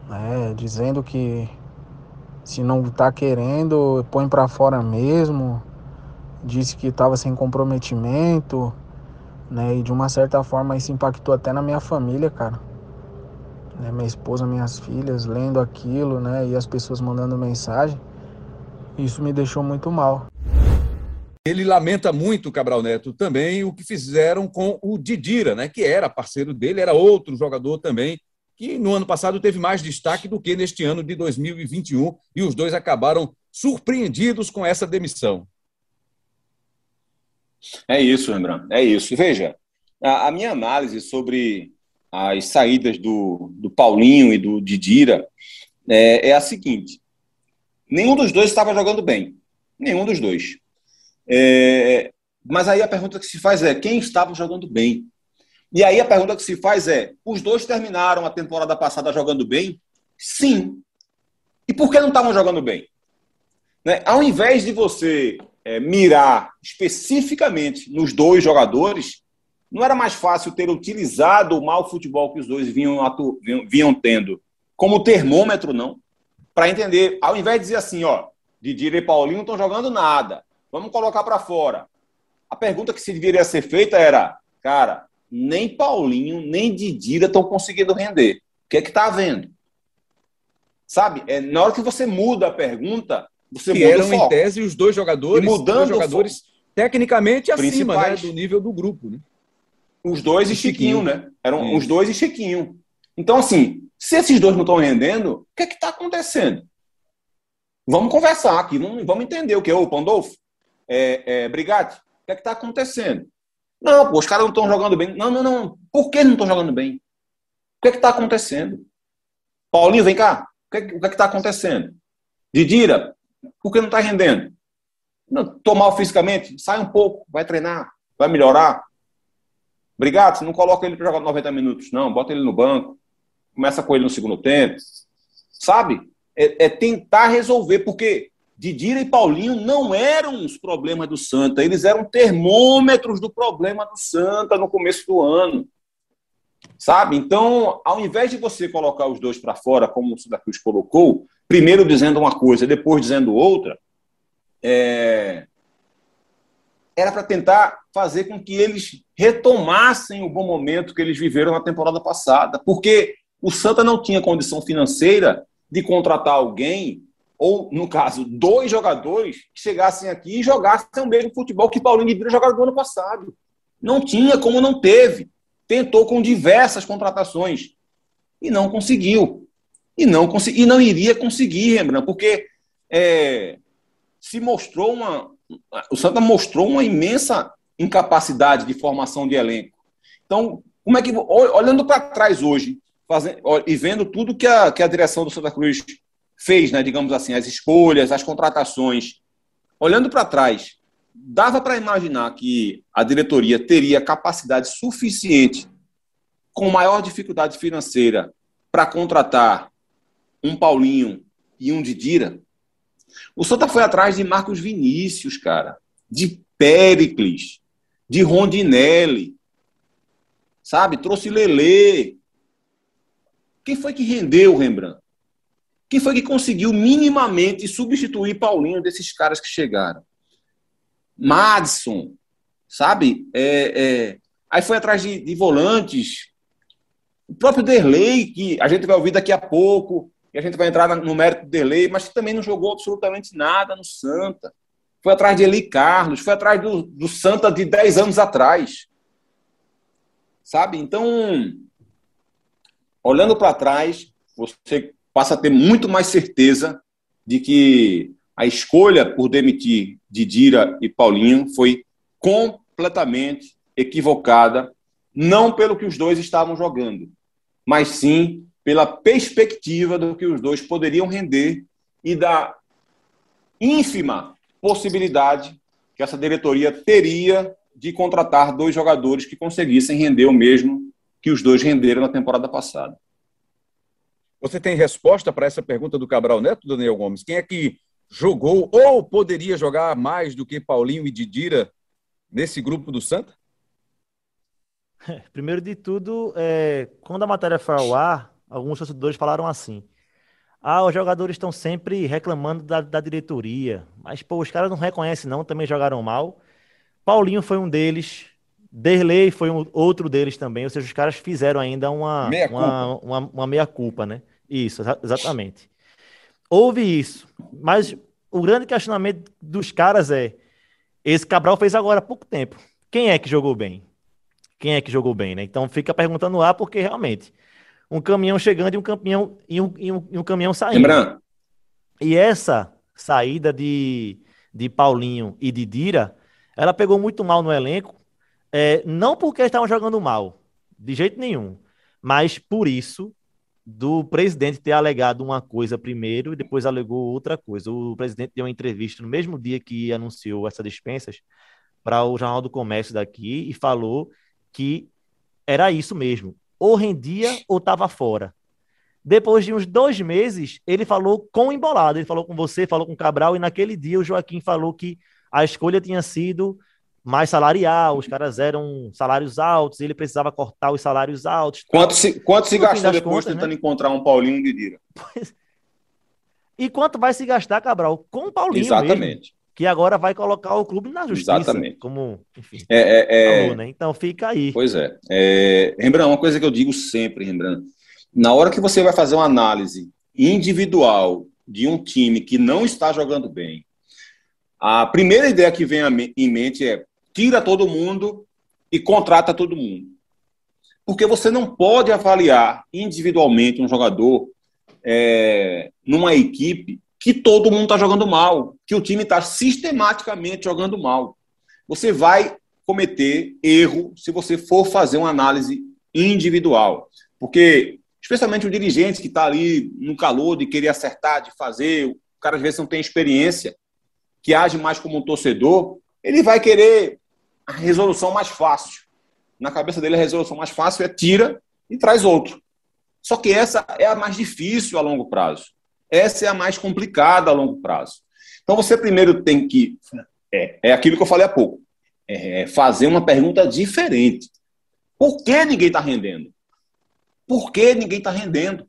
né, dizendo que se não tá querendo, põe para fora mesmo. Disse que estava sem comprometimento, né? E de uma certa forma isso impactou até na minha família, cara. Né? Minha esposa, minhas filhas lendo aquilo, né? E as pessoas mandando mensagem. Isso me deixou muito mal. Ele lamenta muito, Cabral Neto, também o que fizeram com o Didira, né? Que era parceiro dele, era outro jogador também que no ano passado teve mais destaque do que neste ano de 2021, e os dois acabaram surpreendidos com essa demissão. É isso, Rembrandt, é isso. Veja, a, minha análise sobre as saídas do, do Paulinho e do Didira é, é a seguinte: nenhum dos dois estava jogando bem, nenhum dos dois. É, mas aí a pergunta que se faz é: quem estava jogando bem? E aí a pergunta que se faz é: os dois terminaram a temporada passada jogando bem? Sim. E por que não estavam jogando bem? Né? Ao invés de você é, mirar especificamente nos dois jogadores, não era mais fácil ter utilizado o mau futebol que os dois vinham, atu... vinham tendo como termômetro, não? Para entender, ao invés de dizer assim, ó, Didier e Paulinho não estão jogando nada, vamos colocar para fora. A pergunta que se deveria ser feita era, cara, nem Paulinho, nem Didira estão conseguindo render. O que é que está havendo? Sabe? É, na hora que você muda a pergunta, você que muda eram em tese os dois jogadores, e mudando dois jogadores tecnicamente acima né, do nível do grupo. Né? Os dois e, e Chiquinho, Chiquinho, né? Eram Isso. os dois e Chiquinho. Então, assim, se esses dois não estão rendendo, o que é que está acontecendo? Vamos conversar aqui, vamos, vamos entender o que é o Pandolfo, é, é, Brigatti, o que é que está acontecendo? Não, pô, os caras não estão jogando bem. Não, não, não. Por que não estão jogando bem? O que é que está acontecendo? Paulinho, vem cá. O que é que está acontecendo? Didira, por que não está rendendo? Estou mal fisicamente? Sai um pouco, vai treinar, vai melhorar. Obrigado, não coloca ele para jogar 90 minutos, não. Bota ele no banco. Começa com ele no segundo tempo. Sabe? É, é tentar resolver, porque Didira e Paulinho não eram os problemas do Santa, eles eram termômetros do problema do Santa no começo do ano. Sabe? Então, ao invés de você colocar os dois para fora, como o Santa Cruz colocou, primeiro dizendo uma coisa, depois dizendo outra, é... era para tentar fazer com que eles retomassem o bom momento que eles viveram na temporada passada, porque o Santa não tinha condição financeira de contratar alguém ou, no caso, dois jogadores que chegassem aqui e jogassem o mesmo futebol que Paulinho de Vila jogava no ano passado. Não tinha, como não teve. tentou com diversas contratações e não conseguiu. E não, consegui, e não iria conseguir, Rembrandt, porque é, se mostrou uma. O Santa mostrou uma imensa incapacidade de formação de elenco. Então, como é que. Olhando para trás hoje, fazendo, e vendo tudo que a, que a direção do Santa Cruz fez, né, digamos assim, as escolhas, as contratações, olhando para trás, dava para imaginar que a diretoria teria capacidade suficiente, com maior dificuldade financeira, para contratar um Paulinho e um Didira? O Santa foi atrás de Marcos Vinícius, cara, de Péricles, de Rondinelli, sabe? Trouxe Lelê. Quem foi que rendeu, Rembrandt? Quem foi que conseguiu minimamente substituir Paulinho desses caras que chegaram? Madison, sabe? É, é... Aí foi atrás de, de, volantes. O próprio Derlei, que a gente vai ouvir daqui a pouco, e a gente vai entrar no mérito do Derlei, mas que também não jogou absolutamente nada no Santa. Foi atrás de Eli Carlos, foi atrás do, do Santa de 10 anos atrás. Sabe? Então, olhando para trás, você passa a ter muito mais certeza de que a escolha por demitir Didira e Paulinho foi completamente equivocada, não pelo que os dois estavam jogando, mas sim pela perspectiva do que os dois poderiam render e da ínfima possibilidade que essa diretoria teria de contratar dois jogadores que conseguissem render o mesmo que os dois renderam na temporada passada. Você tem resposta para essa pergunta do Cabral Neto, Daniel Gomes? Quem é que jogou ou poderia jogar mais do que Paulinho e Didira nesse grupo do Santa? Primeiro de tudo, é, quando a matéria foi ao ar, alguns torcedores falaram assim: ah, os jogadores estão sempre reclamando da, da diretoria, mas pô, os caras não reconhecem, não, também jogaram mal. Paulinho foi um deles, Derlei foi um, outro deles também, ou seja, os caras fizeram ainda uma meia uma, uma, uma meia-culpa, né? Isso, exatamente. Houve isso, mas o grande questionamento dos caras é: esse Cabral fez agora há pouco tempo. Quem é que jogou bem? Quem é que jogou bem, né? Então fica perguntando lá, porque realmente um caminhão chegando e um caminhão, e um, e um, e um caminhão saindo. Lembrando. E essa saída de, de Paulinho e de Dira, ela pegou muito mal no elenco, é, não porque estavam jogando mal, de jeito nenhum, mas por isso do presidente ter alegado uma coisa primeiro e depois alegou outra coisa. O presidente deu uma entrevista no mesmo dia que anunciou essas dispensas para o Jornal do Comércio daqui e falou que era isso mesmo. Ou rendia ou estava fora. Depois de uns dois meses, ele falou com embolado. Ele falou com você, falou com Cabral, e naquele dia o Joaquim falou que a escolha tinha sido mais salarial, os caras eram salários altos, ele precisava cortar os salários altos. Quanto se, quanto se gastou depois contas, tentando né? encontrar um Paulinho de? Pois... E quanto vai se gastar, Cabral? Com o Paulinho Exatamente. Mesmo, que agora vai colocar o clube na justiça. Exatamente. Como, enfim, é, é, é... Falou, né? Então fica aí. Pois é. é. Rembrandt, uma coisa que eu digo sempre, Rembrandt, na hora que você vai fazer uma análise individual de um time que não está jogando bem, a primeira ideia que vem em mente é tira todo mundo e contrata todo mundo. Porque você não pode avaliar individualmente um jogador é, numa equipe que todo mundo está jogando mal, que o time está sistematicamente jogando mal. Você vai cometer erro se você for fazer uma análise individual. Porque, especialmente o dirigente que está ali no calor de querer acertar, de fazer, o cara às vezes não tem experiência, que age mais como um torcedor, ele vai querer a resolução mais fácil. Na cabeça dele, a resolução mais fácil é tira e traz outro. Só que essa é a mais difícil a longo prazo. Essa é a mais complicada a longo prazo. Então você primeiro tem que. É, é aquilo que eu falei há pouco. É fazer uma pergunta diferente. Por que ninguém está rendendo? Por que ninguém está rendendo?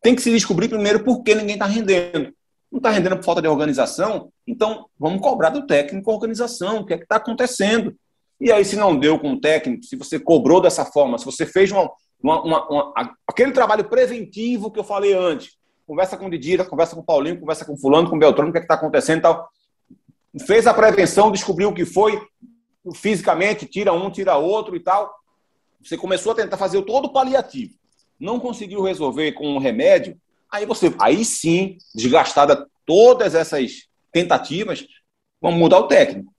Tem que se descobrir primeiro por que ninguém está rendendo. Não está rendendo por falta de organização? Então vamos cobrar do técnico a organização. O que é que está acontecendo? E aí, se não deu com o técnico, se você cobrou dessa forma, se você fez uma, uma, uma, uma aquele trabalho preventivo que eu falei antes, conversa com o Didira, conversa com o Paulinho, conversa com o fulano, com o Beltrano, o que é está acontecendo e tal. Fez a prevenção, descobriu o que foi, fisicamente, tira um, tira outro e tal. Você começou a tentar fazer todo o paliativo. Não conseguiu resolver com um remédio. Aí você, aí sim, desgastada todas essas tentativas, vamos mudar o técnico.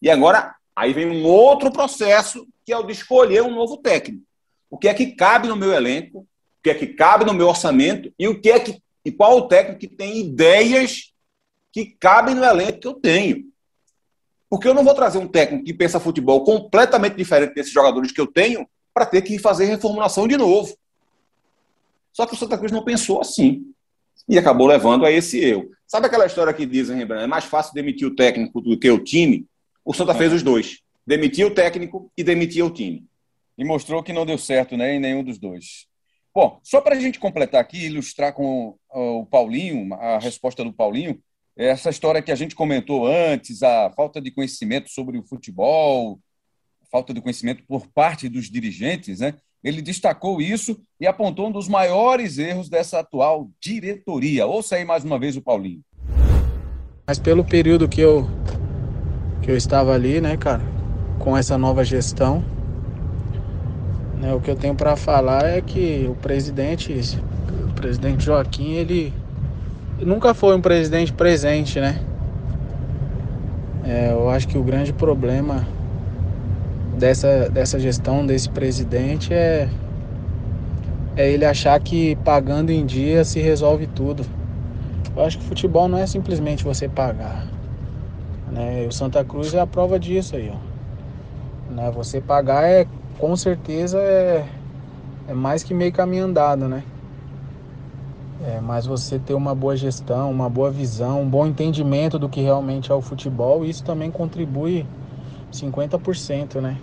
E agora, aí vem um outro processo, que é o de escolher um novo técnico. O que é que cabe no meu elenco, o que é que cabe no meu orçamento e o que é que e qual o técnico que tem ideias que cabem no elenco que eu tenho. Porque eu não vou trazer um técnico que pensa futebol completamente diferente desses jogadores que eu tenho para ter que fazer reformulação de novo. Só que o Santa Cruz não pensou assim. E acabou levando a esse eu. Sabe aquela história que dizem, Rembrandt, é mais fácil demitir o técnico do que o time? O Santa fez os dois. Demitiu o técnico e demitia o time. E mostrou que não deu certo né, em nenhum dos dois. Bom, só para a gente completar aqui, ilustrar com o Paulinho, a resposta do Paulinho, essa história que a gente comentou antes, a falta de conhecimento sobre o futebol, falta de conhecimento por parte dos dirigentes, né? Ele destacou isso e apontou um dos maiores erros dessa atual diretoria. Ouça aí mais uma vez o Paulinho. Mas pelo período que eu que eu estava ali, né, cara, com essa nova gestão, né, o que eu tenho para falar é que o presidente, o presidente Joaquim, ele nunca foi um presidente presente, né? É, eu acho que o grande problema dessa, dessa gestão, desse presidente, é, é ele achar que pagando em dia se resolve tudo. Eu acho que futebol não é simplesmente você pagar. Né? E o Santa Cruz é a prova disso aí. Ó. Né? Você pagar é com certeza é, é mais que meio caminho andado, né? É, mas você ter uma boa gestão, uma boa visão, um bom entendimento do que realmente é o futebol, isso também contribui 50%, né?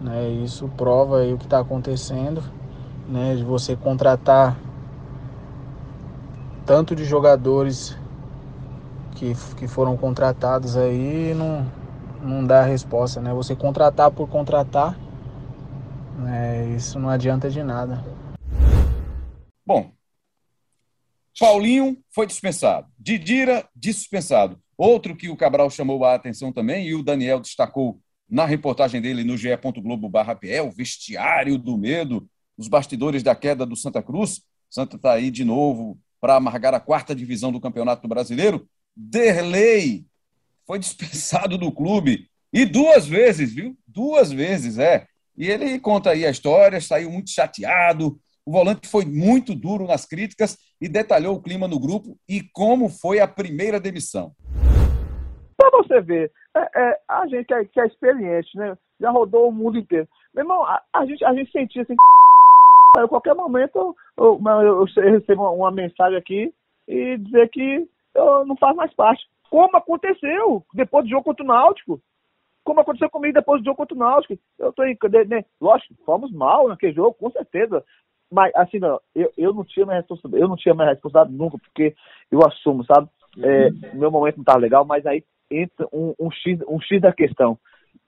né? Isso prova aí o que está acontecendo, né? De você contratar tanto de jogadores que, que foram contratados aí não, não dá resposta, né? Você contratar por contratar é, isso não adianta de nada. Bom, Paulinho foi dispensado. Didira, dispensado. Outro que o Cabral chamou a atenção também, e o Daniel destacou na reportagem dele no ge.globo barra o vestiário do medo, os bastidores da queda do Santa Cruz. Santa está aí de novo para amargar a quarta divisão do Campeonato Brasileiro. Derlei foi dispensado do clube. E duas vezes, viu? Duas vezes, é. E ele conta aí a história, saiu muito chateado. O volante foi muito duro nas críticas e detalhou o clima no grupo e como foi a primeira demissão. Para você ver, é, é, a gente que é, que é, experiente, né? Já rodou o mundo inteiro. Meu irmão, a, a gente, a gente sentia assim. A qualquer momento eu, eu, eu, recebo uma, uma mensagem aqui e dizer que eu não faz mais parte. Como aconteceu depois do jogo contra o Náutico como aconteceu comigo depois do jogo contra o Náutico. Eu tô em, né, lógico, fomos mal naquele jogo, com certeza. Mas, assim, não, eu, eu não tinha mais responsabilidade, eu não tinha mais responsabilidade nunca, porque eu assumo, sabe? É, meu momento não estava legal, mas aí entra um, um, X, um X da questão.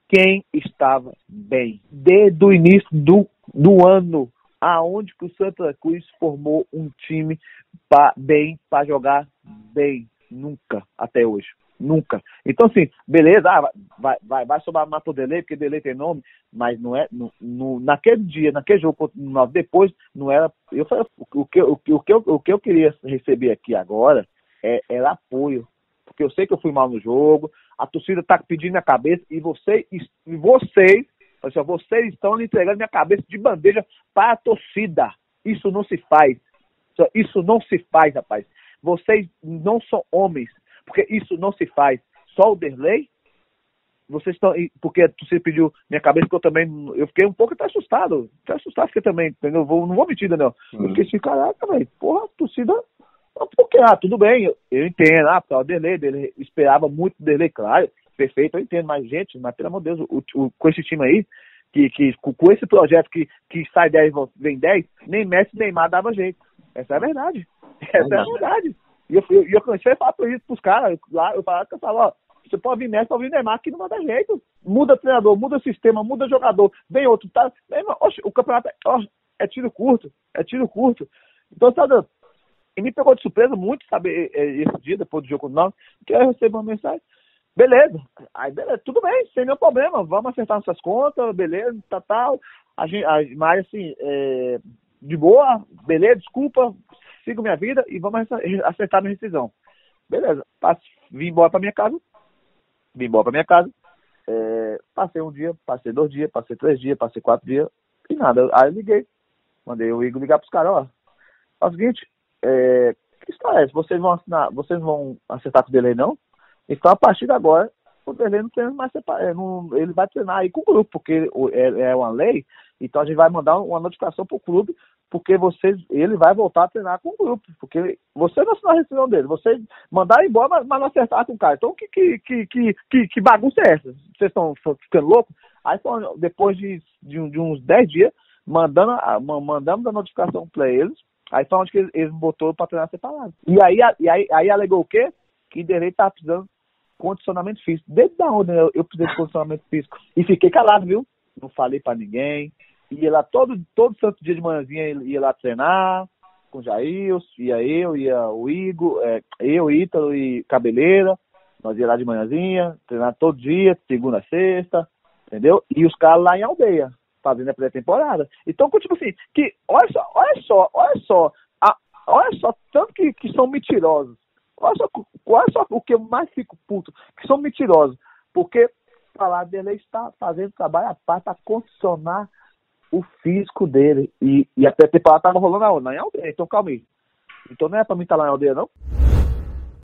Quem estava bem? Desde o início do, do ano, aonde que o Santa Cruz formou um time pra, bem para jogar bem? Nunca, até hoje. Nunca. Então, assim, beleza, ah, vai, vai, vai sobrar Mato Delay, porque Delay tem nome, mas não é. No, no, naquele dia, naquele jogo, depois, não era. Eu falei, o que, o, o, que eu, o que eu queria receber aqui agora é, era apoio. Porque eu sei que eu fui mal no jogo, a torcida está pedindo a cabeça, e vocês, e vocês, assim, vocês estão entregando minha cabeça de bandeja para a torcida. Isso não se faz. Isso não se faz, rapaz. Vocês não são homens porque isso não se faz. Só o Derlei, vocês estão. Porque você pediu minha cabeça, que eu também. Eu fiquei um pouco até assustado. Até assustado fiquei também, entendeu? Vou, não vou mentir, Daniel. Uhum. Eu fiquei assim, caraca, velho, porra, torcida. Porque, ah, tudo bem, eu, eu entendo, ah, porque o Derlei, dele esperava muito o Derlei, claro, perfeito, eu entendo, mas, gente, mas pelo amor de Deus, o, o, com esse time aí, que, que com, com esse projeto que, que sai 10 vem 10, nem Messi nem Neymar dava jeito. Essa é a verdade. Essa é a verdade. E eu, eu, eu comecei a falar por isso pros caras lá, eu falava que eu falava, ó, você pode vir Messi, pode vir Neymar, que não dar jeito. Muda treinador, muda sistema, muda jogador, vem outro, tá? Oxe, o campeonato é, ó, é tiro curto, é tiro curto. Então, sabe, e me pegou de surpresa muito, sabe, esse dia, depois do jogo não, que eu recebi uma mensagem. Beleza. Aí, beleza, tudo bem, sem nenhum problema. Vamos acertar nossas contas, beleza, tá, tal. A gente, a, mas assim, é, de boa, beleza, desculpa, sigo minha vida e vamos acertar minha rescisão. Beleza, passe, vim embora para minha casa, vim embora para minha casa, é, passei um dia, passei dois dias, passei três dias, passei quatro dias, e nada. Aí eu liguei, mandei o Igor ligar pros caras, ó, é o seguinte, é, que história é essa? Vocês vão assinar, vocês vão acertar com o delay não? Então, a partir de agora, o delay não treina mais separado, ele vai treinar aí com o grupo, porque é, é uma lei, então a gente vai mandar uma notificação pro clube porque você, ele vai voltar a treinar com o grupo, porque você não assinou a rescisão dele, você mandar embora, mas, mas não acertar com o cara. Então, que, que, que, que, que bagunça é essa? Vocês estão ficando loucos? Aí, depois de, de, uns 10 dias, mandando, mandamos a notificação para eles, aí foi onde que eles, botou para treinar separado. E aí, e aí, aí alegou o quê? Que direito estava precisando condicionamento físico. Desde da onde eu, eu precisei de condicionamento físico? E fiquei calado, viu? Não falei para ninguém, ia lá todo, todo santo dia de manhãzinha, ia lá treinar com o Jair, ia eu, ia o Igor, é, eu, Ítalo e Cabeleira, nós ia lá de manhãzinha, treinar todo dia, segunda a sexta, entendeu? E os caras lá em aldeia, fazendo a pré-temporada. Então, tipo assim, que, olha só, olha só, olha só, a, olha só, tanto que, que são mentirosos. Olha só, olha só o que eu mais fico puto, que são mentirosos. Porque falar dele está fazendo trabalho a parte para condicionar o físico dele. E, e a pré-temporada tava rolando aonde? Na aldeia. Então, calma aí. Então não é para mim estar tá lá na aldeia, não?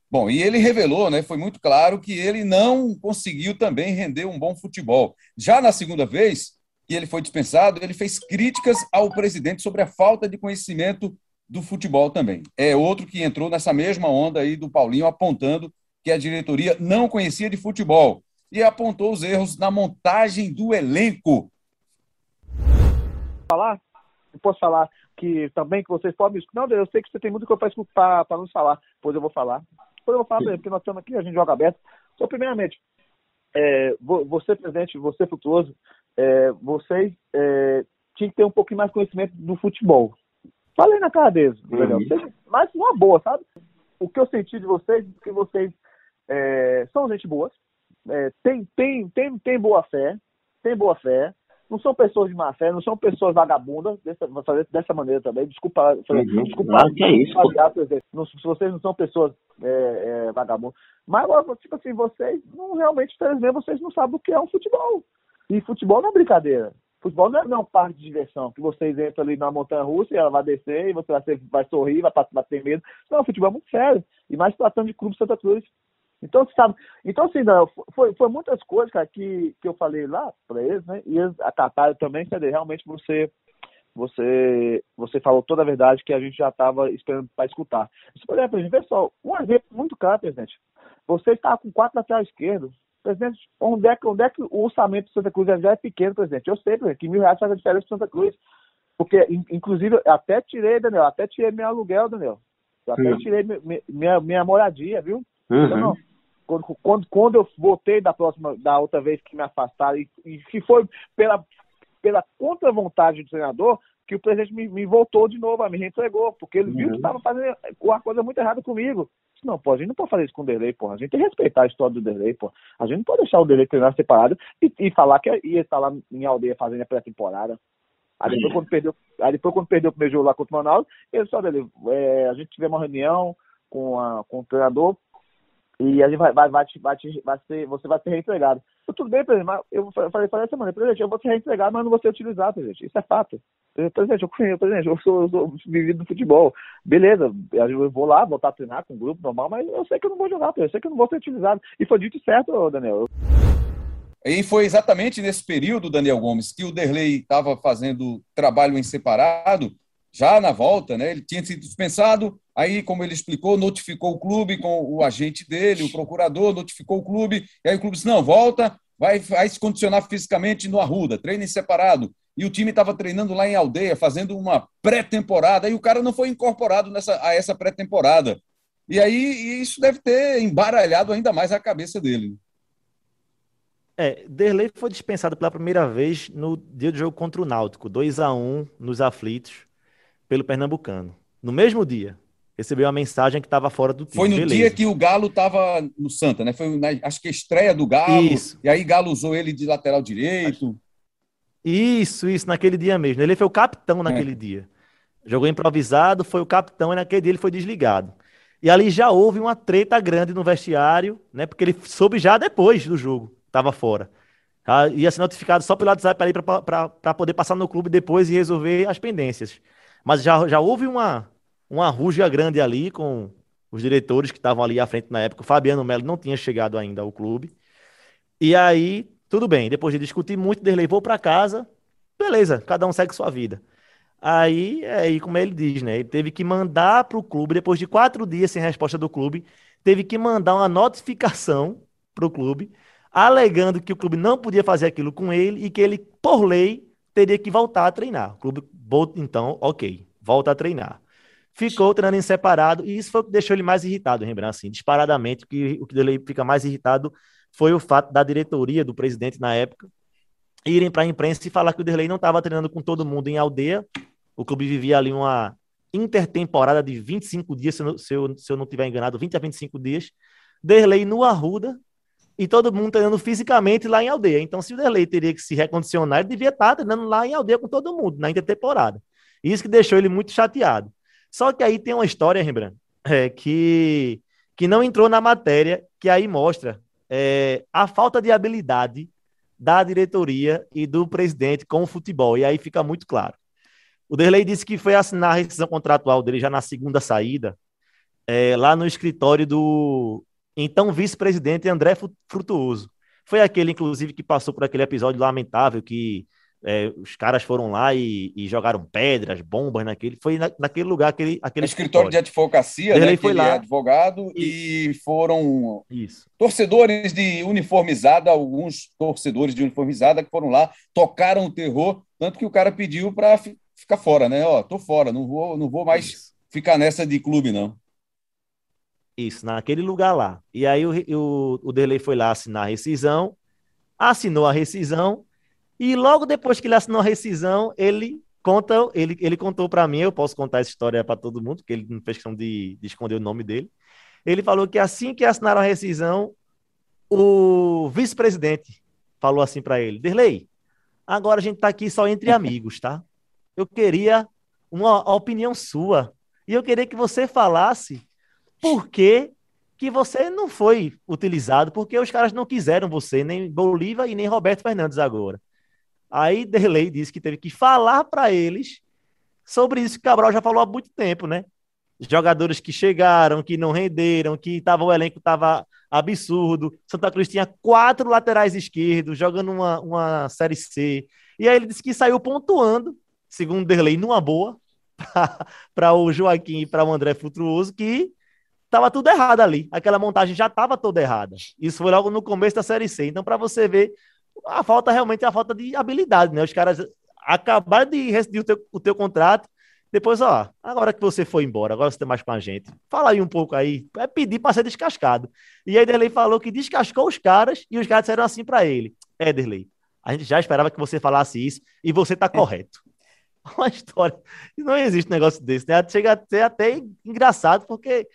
Bom, e ele revelou, né, foi muito claro que ele não conseguiu também render um bom futebol. Já na segunda vez que ele foi dispensado, ele fez críticas ao presidente sobre a falta de conhecimento do futebol também. É outro que entrou nessa mesma onda aí do Paulinho, apontando que a diretoria não conhecia de futebol e apontou os erros na montagem do elenco falar? Eu posso falar que também que vocês podem Não, eu sei que você tem muito coisa para nos falar. Pois eu vou falar. Pois eu vou falar, porque nós estamos aqui, a gente joga aberto. Então, primeiramente, é, você, presidente, você, Frutuoso, é, vocês é, tinham que ter um pouquinho mais conhecimento do futebol. Falei na cara deles, uhum. mas uma boa, sabe? O que eu senti de vocês, que vocês é, são gente boa, é, tem, tem, tem, tem boa fé, tem boa fé, não são pessoas de má fé, não são pessoas vagabundas, dessa, vou fazer dessa maneira também, desculpa, uhum. desculpa, não, que é isso, não, vocês não são pessoas é, é, vagabundas, mas tipo assim, vocês não realmente, vocês não sabem o que é um futebol, e futebol não é brincadeira, futebol não é, não é um parque de diversão, que vocês entram ali na montanha russa e ela vai descer, e você vai, ser, vai sorrir, vai, vai ter medo, não, futebol é muito sério, e mais tratando de clube Santa Cruz, então, sabe, então assim, não, foi, foi muitas coisas, cara, que, que eu falei lá para eles, né? E eles acataram também, cadê? Realmente você você você falou toda a verdade que a gente já estava esperando para escutar. Você pode exemplo, pessoal, um exemplo muito claro, presidente. Você está com quatro laterais esquerdos. Presidente, onde é, que, onde é que o orçamento de Santa Cruz já é pequeno, presidente? Eu sei, presidente, que mil reais faz a diferença para Santa Cruz. Porque, inclusive, até tirei, Daniel, até tirei meu aluguel, Daniel. Eu até Sim. tirei minha, minha, minha moradia, viu? Uhum. Então, não, quando, quando, quando eu voltei da próxima, da outra vez que me afastaram, e, e que foi pela, pela contra-vontade do treinador, que o presidente me, me, voltou de novo, me reentregou, porque ele uhum. viu que estava uhum. fazendo uma coisa muito errada comigo. Não, pô, a gente não pode fazer isso com o Delay, pô. A gente tem que respeitar a história do Delay, pô. A gente não pode deixar o Delay treinar separado e, e falar que ia estar lá em aldeia fazendo a pré-temporada. Aí depois, quando perdeu, aí depois, quando perdeu o primeiro jogo lá contra o Manaus, ele só dele, é, a gente tiver uma reunião com, a, com o treinador, e a gente vai, vai, vai, te, vai, te, vai ser, você vai ser reentregado. Eu, tudo bem, presidente, mas eu falei, falei dessa maneira, presidente, eu vou ser reentregado, mas não vou ser utilizado, presidente. Isso é fato. Presidente, eu, presidente, eu sou, eu sou vivido do futebol. Beleza, eu vou lá, voltar a treinar com o grupo normal, mas eu sei que eu não vou jogar, eu sei que eu não vou ser utilizado. E foi dito certo, Daniel. E foi exatamente nesse período, Daniel Gomes, que o Derlei estava fazendo trabalho em separado já na volta, né? Ele tinha sido dispensado, aí, como ele explicou, notificou o clube com o agente dele, o procurador, notificou o clube, e aí o clube disse: não, volta, vai, vai se condicionar fisicamente no Arruda, treina em separado. E o time estava treinando lá em aldeia, fazendo uma pré-temporada, e o cara não foi incorporado nessa, a essa pré-temporada. E aí isso deve ter embaralhado ainda mais a cabeça dele. É, Derlei foi dispensado pela primeira vez no dia do jogo contra o Náutico, 2 a 1 nos aflitos pelo Pernambucano. No mesmo dia. recebeu uma mensagem que estava fora do time. Foi no Beleza. dia que o Galo estava no Santa, né? Foi, na, acho que a estreia do Galo. Isso. E aí Galo usou ele de lateral direito. Isso, isso, naquele dia mesmo. Ele foi o capitão naquele é. dia. Jogou improvisado, foi o capitão e naquele dia ele foi desligado. E ali já houve uma treta grande no vestiário, né? Porque ele soube já depois do jogo, estava fora. Tá? Ia ser notificado só pelo WhatsApp ali para poder passar no clube depois e resolver as pendências. Mas já, já houve uma, uma rusga grande ali com os diretores que estavam ali à frente na época. O Fabiano Melo não tinha chegado ainda ao clube. E aí, tudo bem. Depois de discutir muito, ele levou para casa. Beleza, cada um segue sua vida. Aí, é aí, como ele diz, né? Ele teve que mandar para o clube, depois de quatro dias sem resposta do clube, teve que mandar uma notificação para o clube, alegando que o clube não podia fazer aquilo com ele e que ele, por lei, teria que voltar a treinar. O clube, então, ok, volta a treinar ficou treinando em separado, e isso foi o que deixou ele mais irritado, Rembrandt, assim, disparadamente, que, o que ele fica mais irritado foi o fato da diretoria, do presidente na época, irem para a imprensa e falar que o Derlei não estava treinando com todo mundo em aldeia, o clube vivia ali uma intertemporada de 25 dias, se eu, se eu, se eu não estiver enganado, 20 a 25 dias, Derlei no Arruda, e todo mundo treinando fisicamente lá em aldeia. Então, se o Derlei teria que se recondicionar, ele devia estar treinando lá em aldeia com todo mundo, na intertemporada. Isso que deixou ele muito chateado. Só que aí tem uma história, Rembrandt, é, que, que não entrou na matéria, que aí mostra é, a falta de habilidade da diretoria e do presidente com o futebol. E aí fica muito claro. O Derlei disse que foi assinar a rescisão contratual dele já na segunda saída, é, lá no escritório do então vice-presidente André Frutuoso. Foi aquele, inclusive, que passou por aquele episódio lamentável que é, os caras foram lá e, e, jogaram pedras, bombas naquele. Foi na, naquele lugar, aquele, aquele é escritório, de advocacia, né? Foi lá. é advogado e, e foram Isso. torcedores de uniformizada, alguns torcedores de uniformizada que foram lá, tocaram o terror, tanto que o cara pediu para ficar fora, né? Ó, tô fora, não vou, não vou mais Isso. ficar nessa de clube, não. Isso, naquele lugar lá. E aí o, o, o Derlei foi lá assinar a rescisão, assinou a rescisão e logo depois que ele assinou a rescisão, ele conta, ele, ele contou para mim, eu posso contar essa história para todo mundo, porque ele não fez questão de, de esconder o nome dele. Ele falou que assim que assinaram a rescisão, o vice-presidente falou assim para ele: Derlei, agora a gente está aqui só entre amigos, tá? Eu queria uma opinião sua. E eu queria que você falasse por que, que você não foi utilizado, porque os caras não quiseram você, nem Bolívar e nem Roberto Fernandes agora. Aí Derlei disse que teve que falar para eles sobre isso que Cabral já falou há muito tempo, né? Jogadores que chegaram, que não renderam, que tava, o elenco estava absurdo. Santa Cruz tinha quatro laterais esquerdos jogando uma, uma Série C. E aí ele disse que saiu pontuando, segundo Derlei, numa boa, para o Joaquim e para o André Futruoso, que estava tudo errado ali. Aquela montagem já estava toda errada. Isso foi logo no começo da Série C. Então, para você ver a falta realmente é a falta de habilidade, né? Os caras acabaram de rescindir o teu, o teu contrato, depois, ó, agora que você foi embora, agora você tem mais com a gente. Fala aí um pouco aí, é pedir para ser descascado. E aí Derlei falou que descascou os caras e os caras disseram assim para ele: É, Derlei, a gente já esperava que você falasse isso e você tá correto. Uma história. Não existe um negócio desse, né? Chega a ser até engraçado, porque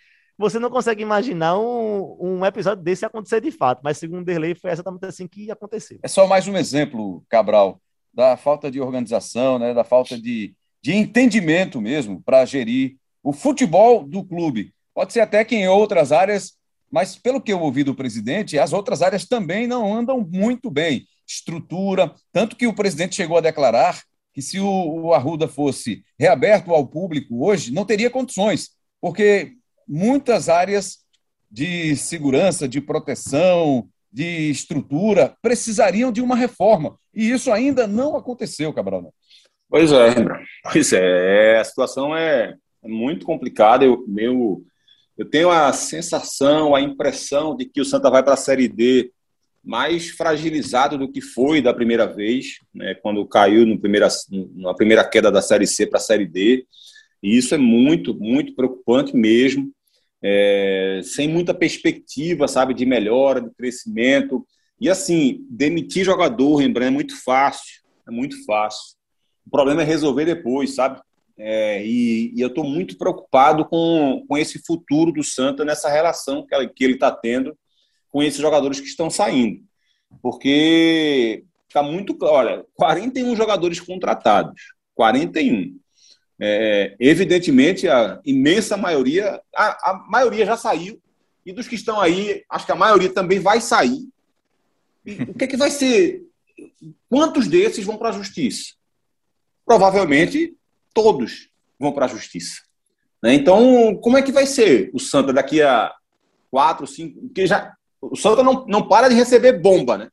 você não consegue imaginar um, um episódio desse acontecer de fato, mas segundo Derlei foi exatamente assim que aconteceu. É só mais um exemplo, Cabral, da falta de organização, né, da falta de, de entendimento mesmo para gerir o futebol do clube. Pode ser até que em outras áreas, mas pelo que eu ouvi do presidente, as outras áreas também não andam muito bem. Estrutura, tanto que o presidente chegou a declarar que se o, o Arruda fosse reaberto ao público hoje, não teria condições, porque muitas áreas de segurança, de proteção, de estrutura precisariam de uma reforma. E isso ainda não aconteceu, Cabral. Pois é, pois é, a situação é, é muito complicada. Eu, meu, eu tenho a sensação, a impressão de que o Santa vai para a Série D mais fragilizado do que foi da primeira vez, né, quando caiu no primeira, na primeira queda da Série C para a Série D. E isso é muito, muito preocupante mesmo, é, sem muita perspectiva, sabe, de melhora, de crescimento. E assim, demitir jogador, Rembrandt, é muito fácil, é muito fácil. O problema é resolver depois, sabe? É, e, e, eu estou muito preocupado com, com esse futuro do Santa nessa relação que, que ele está tendo com esses jogadores que estão saindo. Porque fica muito claro, olha, 41 jogadores contratados, 41. É, evidentemente, a imensa maioria, a, a maioria já saiu, e dos que estão aí, acho que a maioria também vai sair. E o que, é que vai ser? Quantos desses vão para a justiça? Provavelmente todos vão para a justiça. Né? Então, como é que vai ser o Santa daqui a quatro, cinco. Porque já, o Santa não, não para de receber bomba, né?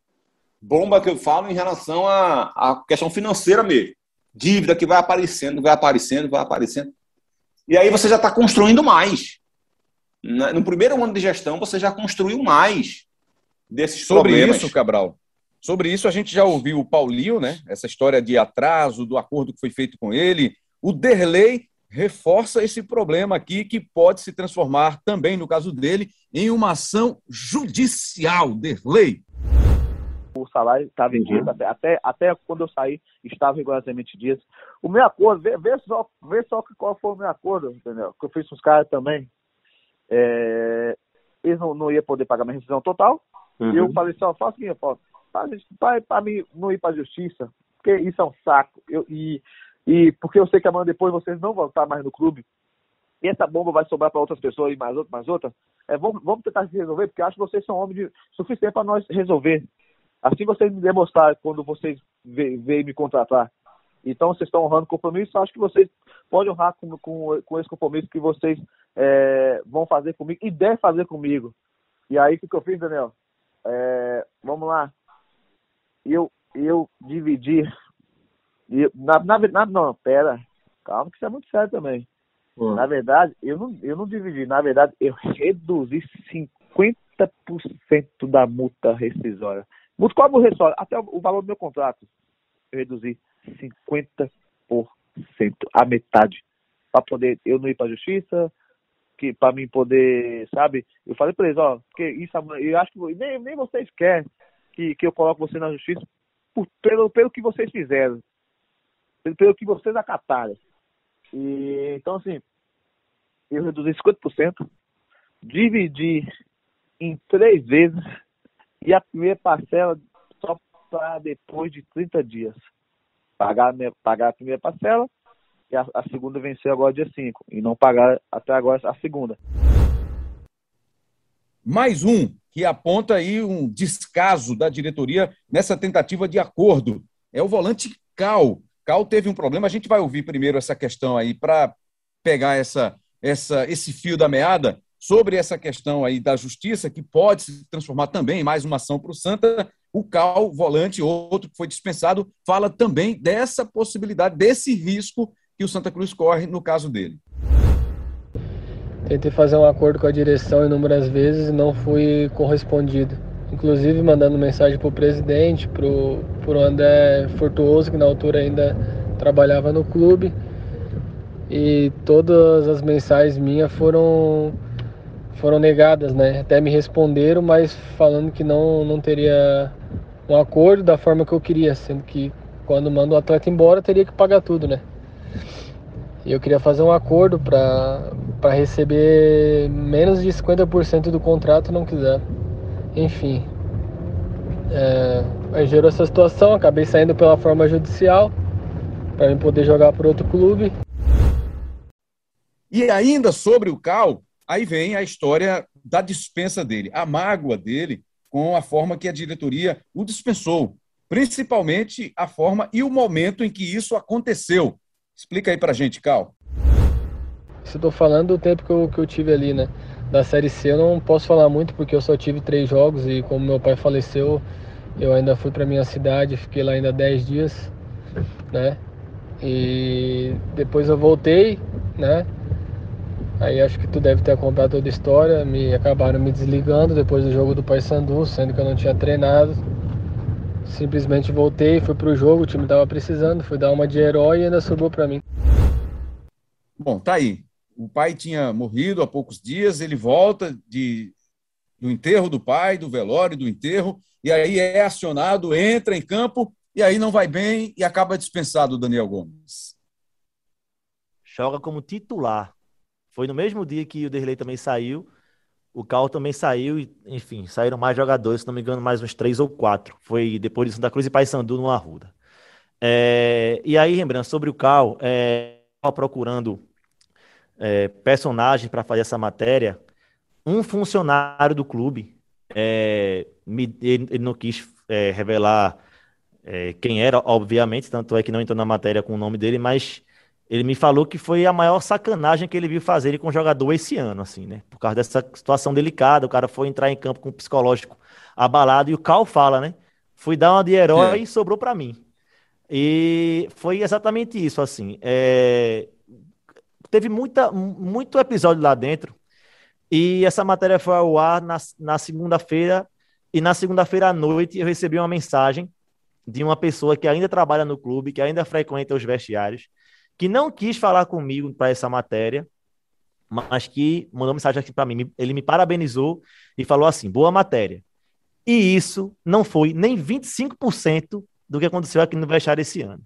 Bomba que eu falo em relação à, à questão financeira mesmo. Dívida que vai aparecendo, vai aparecendo, vai aparecendo. E aí você já está construindo mais. No primeiro ano de gestão, você já construiu mais desses Sobre problemas. isso, Cabral, sobre isso a gente já ouviu o Paulinho, né? Essa história de atraso, do acordo que foi feito com ele. O Derlei reforça esse problema aqui, que pode se transformar também, no caso dele, em uma ação judicial. Derlei. O salário estava em dias, até, até, até quando eu saí, estava rigorosamente dias. O meu acordo, vê, vê, só, vê só qual foi o meu acordo, entendeu? Que eu fiz com os caras também. É, eles não, não iam poder pagar minha rescisão total. Uhum. E eu falei assim, ó, faça o seguinte, para, para mim não ir para a justiça, porque isso é um saco. Eu, e, e porque eu sei que amanhã depois vocês não vão estar mais no clube. E essa bomba vai sobrar para outras pessoas e mais outras, mais outras. É, vamos, vamos tentar se resolver, porque acho que vocês são homens de, suficiente para nós resolver. Assim vocês me demonstraram quando vocês veio me contratar. Então vocês estão honrando o compromisso, acho que vocês podem honrar com, com, com esse compromisso que vocês é, vão fazer comigo e devem fazer comigo. E aí o que, que eu fiz, Daniel? É, vamos lá. Eu, eu dividi. Eu, na, na verdade, não, pera. Calma, que isso é muito sério também. Uhum. Na verdade, eu não, eu não dividi. Na verdade, eu reduzi 50% da multa rescisória. Qual a rescisória? Até o, o valor do meu contrato. Eu reduzi 50%, a metade. Para poder eu não ir para a justiça, que para mim poder, sabe? Eu falei para eles, ó, que isso eu acho que nem, nem vocês querem que, que eu coloque você na justiça por, pelo, pelo que vocês fizeram, pelo, pelo que vocês acataram. E, então, assim, eu reduzi 50%, dividi em três vezes e a primeira parcela só para depois de 30 dias. Pagar, pagar a primeira parcela e a, a segunda venceu agora dia 5. E não pagar até agora a segunda. Mais um que aponta aí um descaso da diretoria nessa tentativa de acordo. É o volante Cal. Cal teve um problema. A gente vai ouvir primeiro essa questão aí para pegar essa, essa, esse fio da meada sobre essa questão aí da justiça, que pode se transformar também em mais uma ação para o Santa. O Cal, volante, outro que foi dispensado, fala também dessa possibilidade, desse risco que o Santa Cruz corre no caso dele. Tentei fazer um acordo com a direção inúmeras vezes e não fui correspondido. Inclusive mandando mensagem para o presidente, para o André Fortuoso, que na altura ainda trabalhava no clube. E todas as mensagens minhas foram, foram negadas, né? Até me responderam, mas falando que não, não teria um acordo da forma que eu queria, sendo que quando manda o atleta embora teria que pagar tudo, né? E eu queria fazer um acordo para receber menos de 50% do contrato não quiser. Enfim. É, aí gerou essa situação, acabei saindo pela forma judicial para poder jogar por outro clube. E ainda sobre o Cal, aí vem a história da dispensa dele, a mágoa dele com a forma que a diretoria o dispensou, principalmente a forma e o momento em que isso aconteceu. Explica aí pra gente, Cal. Eu tô falando do tempo que eu, que eu tive ali, né? Da Série C eu não posso falar muito porque eu só tive três jogos e como meu pai faleceu, eu ainda fui para minha cidade, fiquei lá ainda dez dias, né? E depois eu voltei, né? Aí acho que tu deve ter contado toda a história. Me acabaram me desligando depois do jogo do Paysandu, sendo que eu não tinha treinado. Simplesmente voltei, fui pro jogo, o time tava precisando, fui dar uma de herói e ainda sobrou para mim. Bom, tá aí. O pai tinha morrido há poucos dias, ele volta de, do enterro do pai, do velório, do enterro, e aí é acionado, entra em campo, e aí não vai bem e acaba dispensado o Daniel Gomes. joga como titular. Foi no mesmo dia que o Derlei também saiu. O Cal também saiu e, enfim, saíram mais jogadores, se não me engano, mais uns três ou quatro. Foi depois de Santa Cruz e Paysandu no Arruda. É, e aí, lembrando, sobre o Cal, é, procurando é, personagens para fazer essa matéria. Um funcionário do clube, é, me, ele, ele, não quis é, revelar é, quem era, obviamente, tanto é que não entrou na matéria com o nome dele, mas ele me falou que foi a maior sacanagem que ele viu fazer com o jogador esse ano, assim, né? Por causa dessa situação delicada, o cara foi entrar em campo com o psicológico abalado e o Cal fala, né? Fui dar uma de herói é. e sobrou para mim. E foi exatamente isso, assim. É... Teve muita, muito episódio lá dentro e essa matéria foi ao ar na, na segunda-feira e na segunda-feira à noite eu recebi uma mensagem de uma pessoa que ainda trabalha no clube, que ainda frequenta os vestiários, que não quis falar comigo para essa matéria, mas que mandou mensagem aqui para mim. Ele me parabenizou e falou assim: boa matéria. E isso não foi nem 25% do que aconteceu aqui no vestiário esse ano.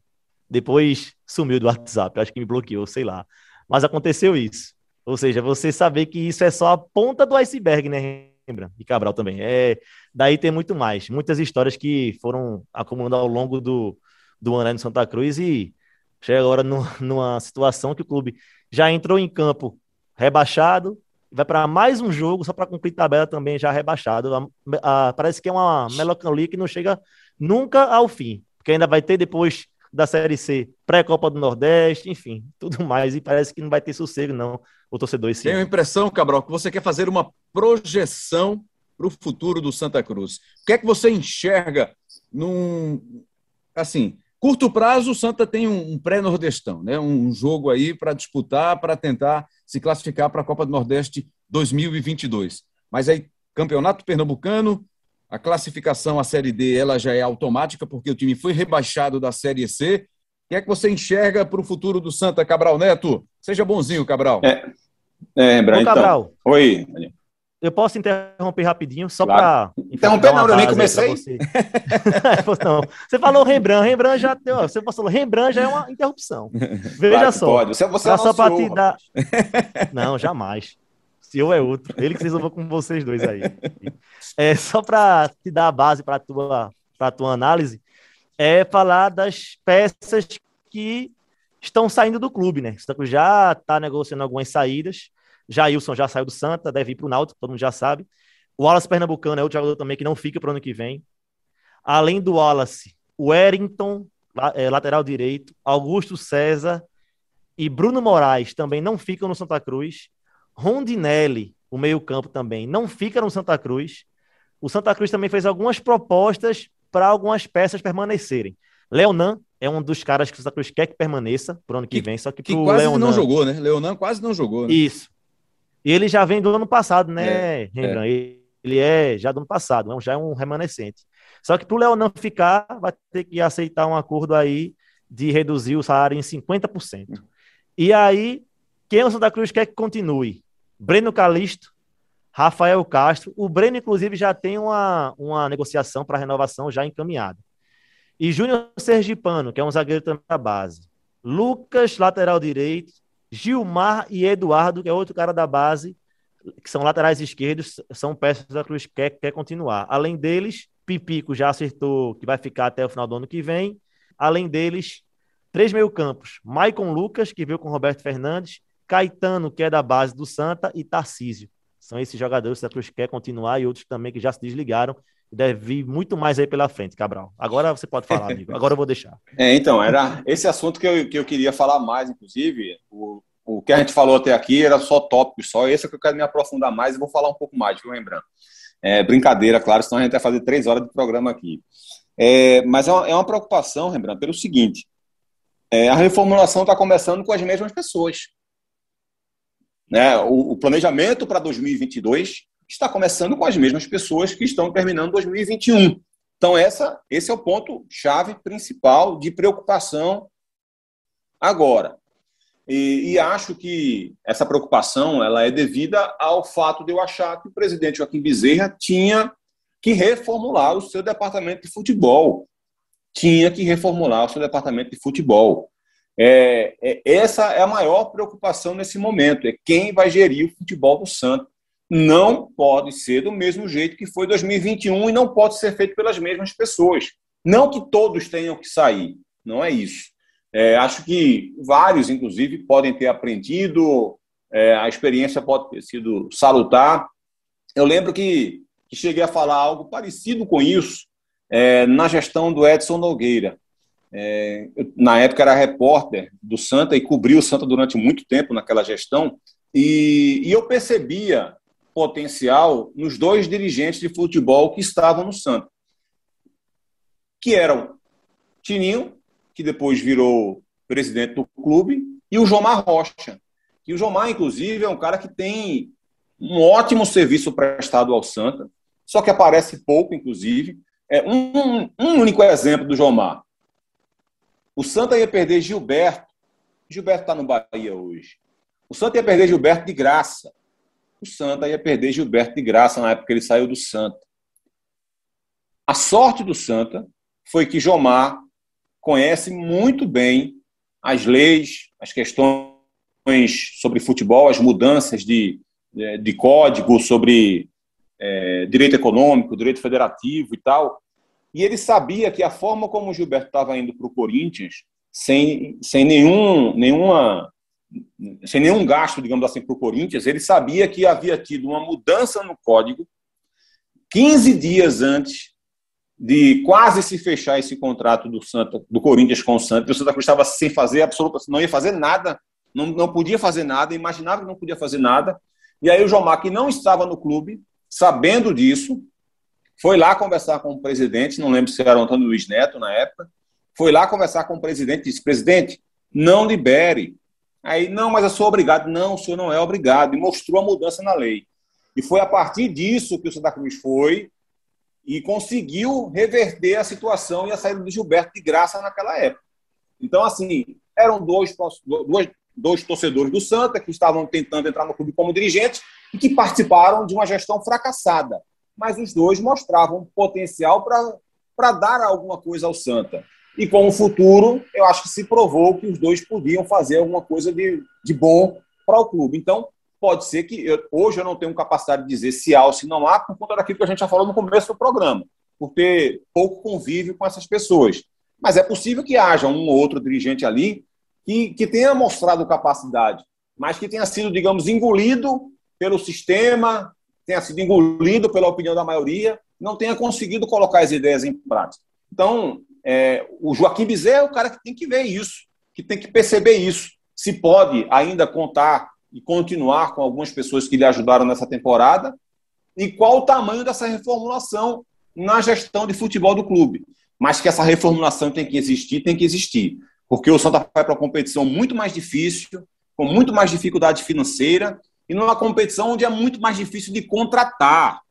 Depois sumiu do WhatsApp, acho que me bloqueou, sei lá. Mas aconteceu isso. Ou seja, você saber que isso é só a ponta do iceberg, né, lembra? E Cabral também. É, daí tem muito mais. Muitas histórias que foram acumulando ao longo do, do ano no Santa Cruz e chega agora no, numa situação que o clube já entrou em campo rebaixado, vai para mais um jogo só para cumprir tabela também já rebaixado. A, a, parece que é uma melancolia que não chega nunca ao fim, porque ainda vai ter depois da Série C, pré-Copa do Nordeste, enfim, tudo mais. E parece que não vai ter sossego, não, o torcedor esse Tenho a impressão, Cabral, que você quer fazer uma projeção para o futuro do Santa Cruz. O que é que você enxerga num. Assim, curto prazo, o Santa tem um pré-nordestão, né? um jogo aí para disputar, para tentar se classificar para a Copa do Nordeste 2022. Mas aí, Campeonato Pernambucano, a classificação à Série D ela já é automática, porque o time foi rebaixado da Série C. O que é que você enxerga para o futuro do Santa, Cabral Neto? Seja bonzinho, Cabral. É, é Ô, então. Cabral. Oi. Eu posso interromper rapidinho, só para. Interromper, não, eu nem comecei. Você. não, você falou Rembrandt, Rembrandt já deu. Você falou Rembrandt já é uma interrupção. Veja claro só. Pode. Você, você é só para te dar. Não, jamais. Se eu é outro. Ele que resolveu com vocês dois aí. É, só para te dar a base para a tua, tua análise, é falar das peças que estão saindo do clube, né? O já está negociando algumas saídas. Jailson já saiu do Santa, deve ir para o Náutico, todo mundo já sabe. O Wallace Pernambucano é outro jogador também que não fica para o ano que vem. Além do Wallace, o Erington, é, lateral direito, Augusto César e Bruno Moraes também não ficam no Santa Cruz. Rondinelli, o meio-campo também, não fica no Santa Cruz. O Santa Cruz também fez algumas propostas para algumas peças permanecerem. Leonan é um dos caras que o Santa Cruz quer que permaneça pro ano que, que vem, só que, que quase Leonan... não jogou, né? Leonan quase não jogou. Né? Isso. E ele já vem do ano passado, né, é, Rembrandt? É. Ele é já do ano passado, é já é um remanescente. Só que para o Leonan ficar, vai ter que aceitar um acordo aí de reduzir o salário em 50%. E aí, quem o Santa Cruz quer que continue? Breno Calisto, Rafael Castro. O Breno, inclusive, já tem uma, uma negociação para renovação já encaminhada. E Júnior Sergipano, que é um zagueiro também da base. Lucas, lateral direito. Gilmar e Eduardo, que é outro cara da base, que são laterais esquerdos, são peças da Cruz que quer, quer continuar. Além deles, Pipico já acertou que vai ficar até o final do ano que vem. Além deles, três meio-campos: Maicon Lucas, que veio com Roberto Fernandes, Caetano, que é da base do Santa, e Tarcísio. São esses jogadores que a Cruz quer continuar e outros também que já se desligaram. Deve vir muito mais aí pela frente, Cabral. Agora você pode falar, amigo. Agora eu vou deixar. É, então, era esse assunto que eu, que eu queria falar mais, inclusive. O, o que a gente falou até aqui era só tópicos, só. Esse é que eu quero me aprofundar mais e vou falar um pouco mais, viu, lembrando. É, brincadeira, claro, senão a gente vai fazer três horas de programa aqui. É, mas é uma, é uma preocupação, Rembrandt, pelo seguinte: é, a reformulação está começando com as mesmas pessoas. Né? O, o planejamento para 2022 está começando com as mesmas pessoas que estão terminando 2021. Então, essa, esse é o ponto chave principal de preocupação agora. E, e, acho que essa preocupação ela é devida ao fato de eu achar que o presidente Joaquim Bezerra tinha que reformular o seu departamento de futebol. Tinha que reformular o seu departamento de futebol. É, é, essa é a maior preocupação nesse momento, é quem vai gerir o futebol do Santos. Não pode ser do mesmo jeito que foi 2021 e não pode ser feito pelas mesmas pessoas. Não que todos tenham que sair, não é isso. É, acho que vários, inclusive, podem ter aprendido, é, a experiência pode ter sido salutar. Eu lembro que, que cheguei a falar algo parecido com isso é, na gestão do Edson Nogueira. É, eu, na época era repórter do Santa e cobri o Santa durante muito tempo naquela gestão, e, e eu percebia potencial nos dois dirigentes de futebol que estavam no Santa, que eram Tininho, que depois virou presidente do clube, e o Jomar Rocha. E o Jomar, inclusive, é um cara que tem um ótimo serviço prestado ao Santa, só que aparece pouco, inclusive. É um, um único exemplo do Jomar. O Santa ia perder Gilberto. Gilberto está no Bahia hoje. O Santa ia perder Gilberto de graça. O Santa ia perder Gilberto de graça na época que ele saiu do Santa. A sorte do Santa foi que Jomar conhece muito bem as leis, as questões sobre futebol, as mudanças de, de código sobre é, direito econômico, direito federativo e tal. E ele sabia que a forma como o Gilberto estava indo para o Corinthians, sem, sem, nenhum, nenhuma, sem nenhum gasto, digamos assim, para o Corinthians, ele sabia que havia tido uma mudança no código 15 dias antes de quase se fechar esse contrato do Santa, do Corinthians com o Santos. O Santa Cruz estava sem fazer absolutamente, não ia fazer nada, não, não podia fazer nada, imaginava que não podia fazer nada. E aí o Jomar, que não estava no clube, sabendo disso, foi lá conversar com o presidente, não lembro se era o Antônio Luiz Neto na época, foi lá conversar com o presidente disse: presidente, não libere. Aí, não, mas eu sou obrigado. Não, o senhor não é obrigado. E mostrou a mudança na lei. E foi a partir disso que o Santa Cruz foi e conseguiu reverter a situação e a saída do Gilberto de graça naquela época. Então, assim, eram dois, dois, dois torcedores do Santa que estavam tentando entrar no clube como dirigentes e que participaram de uma gestão fracassada. Mas os dois mostravam potencial para dar alguma coisa ao Santa. E com o futuro, eu acho que se provou que os dois podiam fazer alguma coisa de, de bom para o clube. Então, pode ser que eu, hoje eu não tenho capacidade de dizer se há ou se não há, por conta daquilo que a gente já falou no começo do programa, por ter pouco convívio com essas pessoas. Mas é possível que haja um ou outro dirigente ali que, que tenha mostrado capacidade, mas que tenha sido, digamos, engolido pelo sistema, tenha sido engolido pela opinião da maioria, não tenha conseguido colocar as ideias em prática. Então, é, o Joaquim Bizet é o cara que tem que ver isso, que tem que perceber isso. Se pode ainda contar e continuar com algumas pessoas que lhe ajudaram nessa temporada e qual o tamanho dessa reformulação na gestão de futebol do clube. Mas que essa reformulação tem que existir, tem que existir. Porque o Santa vai para uma competição muito mais difícil, com muito mais dificuldade financeira e numa competição onde é muito mais difícil de contratar.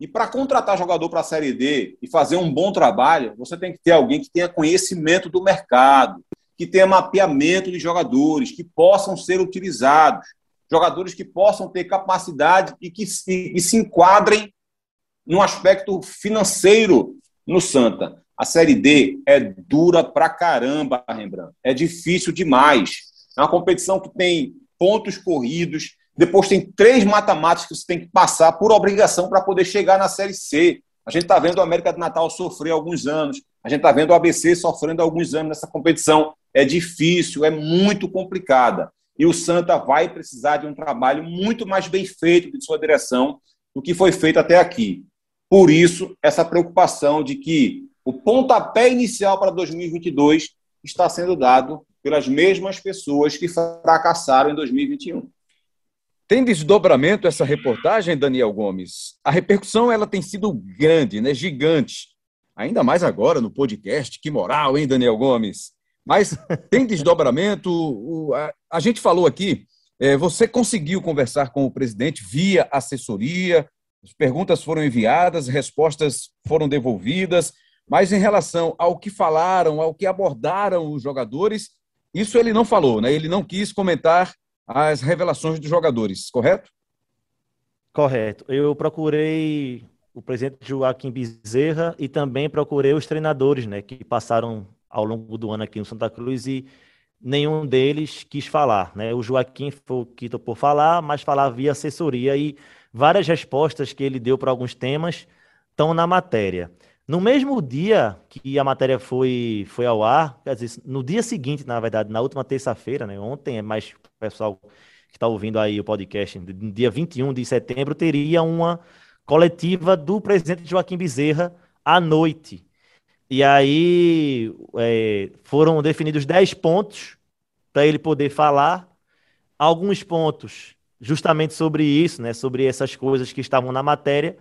E para contratar jogador para a Série D e fazer um bom trabalho, você tem que ter alguém que tenha conhecimento do mercado, que tenha mapeamento de jogadores, que possam ser utilizados, jogadores que possam ter capacidade e que se, e se enquadrem no aspecto financeiro no Santa. A Série D é dura pra caramba, Rembrandt. É difícil demais. É uma competição que tem pontos corridos, depois tem três mata-matas que você tem que passar por obrigação para poder chegar na Série C. A gente está vendo o América do Natal sofrer alguns anos, a gente está vendo o ABC sofrendo alguns anos nessa competição é difícil, é muito complicada. E o Santa vai precisar de um trabalho muito mais bem feito de sua direção do que foi feito até aqui. Por isso, essa preocupação de que o pontapé inicial para 2022 está sendo dado pelas mesmas pessoas que fracassaram em 2021. Tem desdobramento essa reportagem, Daniel Gomes? A repercussão ela tem sido grande, né? gigante. Ainda mais agora no podcast. Que moral, hein, Daniel Gomes? Mas tem desdobramento. A, gente falou aqui, é, você conseguiu conversar com o presidente via assessoria, as perguntas foram enviadas, respostas foram devolvidas, mas em relação ao que falaram, ao que abordaram os jogadores, isso ele não falou, né? Ele não quis comentar as revelações dos jogadores, correto? Correto. Eu procurei o presidente Joaquim Bezerra e também procurei os treinadores, né, que passaram ao longo do ano aqui no Santa Cruz e nenhum deles quis falar. Né? O Joaquim foi o que topou falar, mas falar via assessoria e várias respostas que ele deu para alguns temas estão na matéria. No mesmo dia que a matéria foi, foi ao ar, quer dizer, no dia seguinte, na verdade, na última terça-feira, né, ontem, é mais pessoal que está ouvindo aí o podcast, dia 21 de setembro, teria uma coletiva do presidente Joaquim Bezerra à noite. E aí é, foram definidos 10 pontos para ele poder falar. Alguns pontos justamente sobre isso, né, sobre essas coisas que estavam na matéria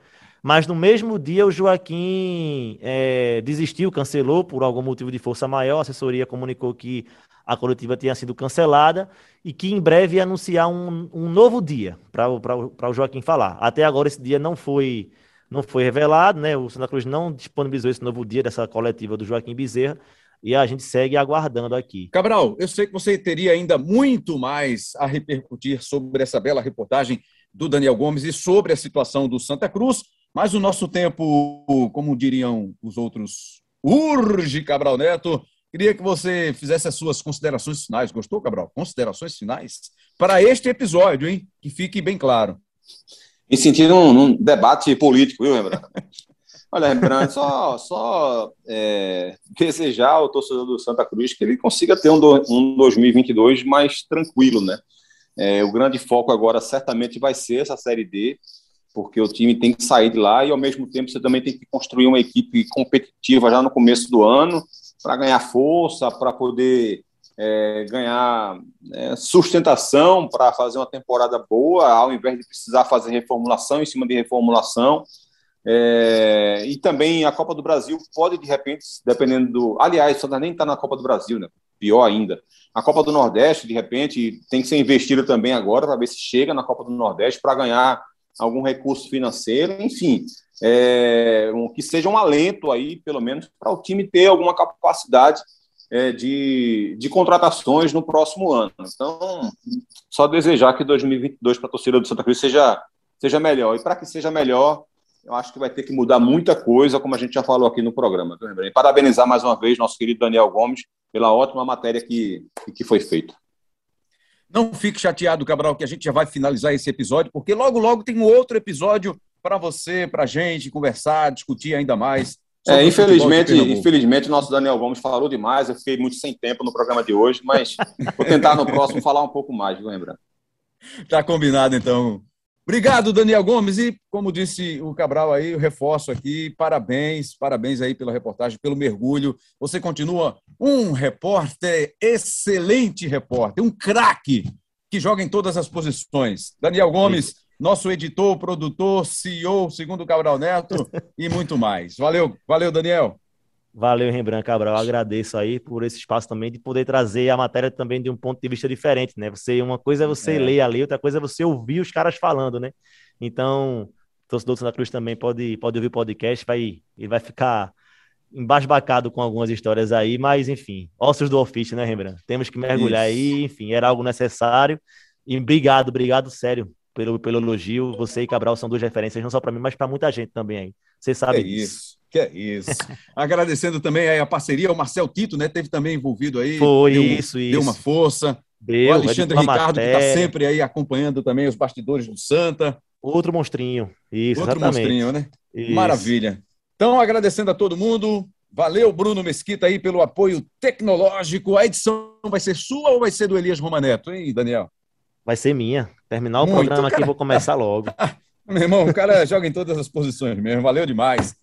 mas no mesmo dia o Joaquim é, desistiu, cancelou por algum motivo de força maior. A assessoria comunicou que a coletiva tinha sido cancelada e que em breve ia anunciar um, um novo dia para o Joaquim falar. Até agora esse dia não foi não foi revelado, né? O Santa Cruz não disponibilizou esse novo dia dessa coletiva do Joaquim Bezerra e a gente segue aguardando aqui. Cabral, eu sei que você teria ainda muito mais a repercutir sobre essa bela reportagem do Daniel Gomes e sobre a situação do Santa Cruz. Mas o nosso tempo, como diriam os outros, urge, Cabral Neto. Queria que você fizesse as suas considerações finais. Gostou, Cabral? Considerações finais para este episódio, hein? Que fique bem claro. Em sentido um, um debate político, viu, Rembrandt? Olha, Rembrandt, só, só é, desejar ao torcedor do Santa Cruz que ele consiga ter um, do, um 2022 mais tranquilo, né? É, o grande foco agora certamente vai ser essa Série D porque o time tem que sair de lá e, ao mesmo tempo, você também tem que construir uma equipe competitiva já no começo do ano para ganhar força, para poder é, ganhar é, sustentação para fazer uma temporada boa, ao invés de precisar fazer reformulação em cima de reformulação. É, e também a Copa do Brasil pode, de repente, dependendo do. Aliás, só nem está na Copa do Brasil, né? Pior ainda. A Copa do Nordeste, de repente, tem que ser investida também agora para ver se chega na Copa do Nordeste para ganhar algum recurso financeiro, enfim, é, um, que seja um alento aí, pelo menos, para o time ter alguma capacidade é, de, de contratações no próximo ano. Então, só desejar que 2022 para a torcida do Santa Cruz seja, seja melhor. E para que seja melhor, eu acho que vai ter que mudar muita coisa, como a gente já falou aqui no programa. E parabenizar mais uma vez nosso querido Daniel Gomes pela ótima matéria que, que foi feita. Não fique chateado, Cabral, que a gente já vai finalizar esse episódio, porque logo, logo tem um outro episódio para você, para a gente conversar, discutir ainda mais. É, infelizmente, infelizmente, nosso Daniel Gomes falou demais. Eu fiquei muito sem tempo no programa de hoje, mas vou tentar no próximo falar um pouco mais, viu, lembrando? Tá combinado, então. Obrigado, Daniel Gomes. E, como disse o Cabral aí, eu reforço aqui, parabéns, parabéns aí pela reportagem, pelo mergulho. Você continua um repórter, excelente repórter, um craque que joga em todas as posições. Daniel Gomes, nosso editor, produtor, CEO, segundo o Cabral Neto e muito mais. Valeu, valeu, Daniel. Valeu, Rembrandt Cabral. Eu agradeço aí por esse espaço também de poder trazer a matéria também de um ponto de vista diferente, né? Você, uma coisa é você é. ler ali, outra coisa é você ouvir os caras falando, né? Então, torcedor do Santa Cruz também pode, pode ouvir o podcast, vai, ele vai ficar embasbacado com algumas histórias aí, mas enfim, ossos do ofício, né, Rembrandt? Temos que mergulhar isso. aí, enfim, era algo necessário. E obrigado, obrigado sério pelo, pelo elogio. Você e Cabral são duas referências, não só para mim, mas para muita gente também aí. Você sabe é disso. Isso. Que é isso. Agradecendo também aí a parceria, o Marcel Tito, né? Teve também envolvido aí. Foi deu, isso, isso. Deu uma força. Deu, o Alexandre Ricardo, que está sempre aí acompanhando também os bastidores do Santa. Outro monstrinho. Isso, Outro exatamente. monstrinho, né? Isso. Maravilha. Então, agradecendo a todo mundo. Valeu, Bruno Mesquita, aí pelo apoio tecnológico. A edição vai ser sua ou vai ser do Elias Romaneto, hein, Daniel? Vai ser minha. Terminar o Muito, programa cara... aqui, vou começar logo. Meu irmão, o cara joga em todas as posições mesmo. Valeu demais.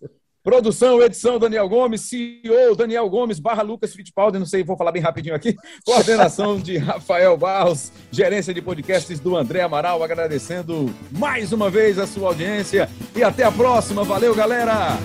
Produção, edição, Daniel Gomes, CEO, Daniel Gomes, barra Lucas Fittipaldi, não sei, vou falar bem rapidinho aqui. Coordenação de Rafael Barros, gerência de podcasts do André Amaral, agradecendo mais uma vez a sua audiência e até a próxima. Valeu, galera!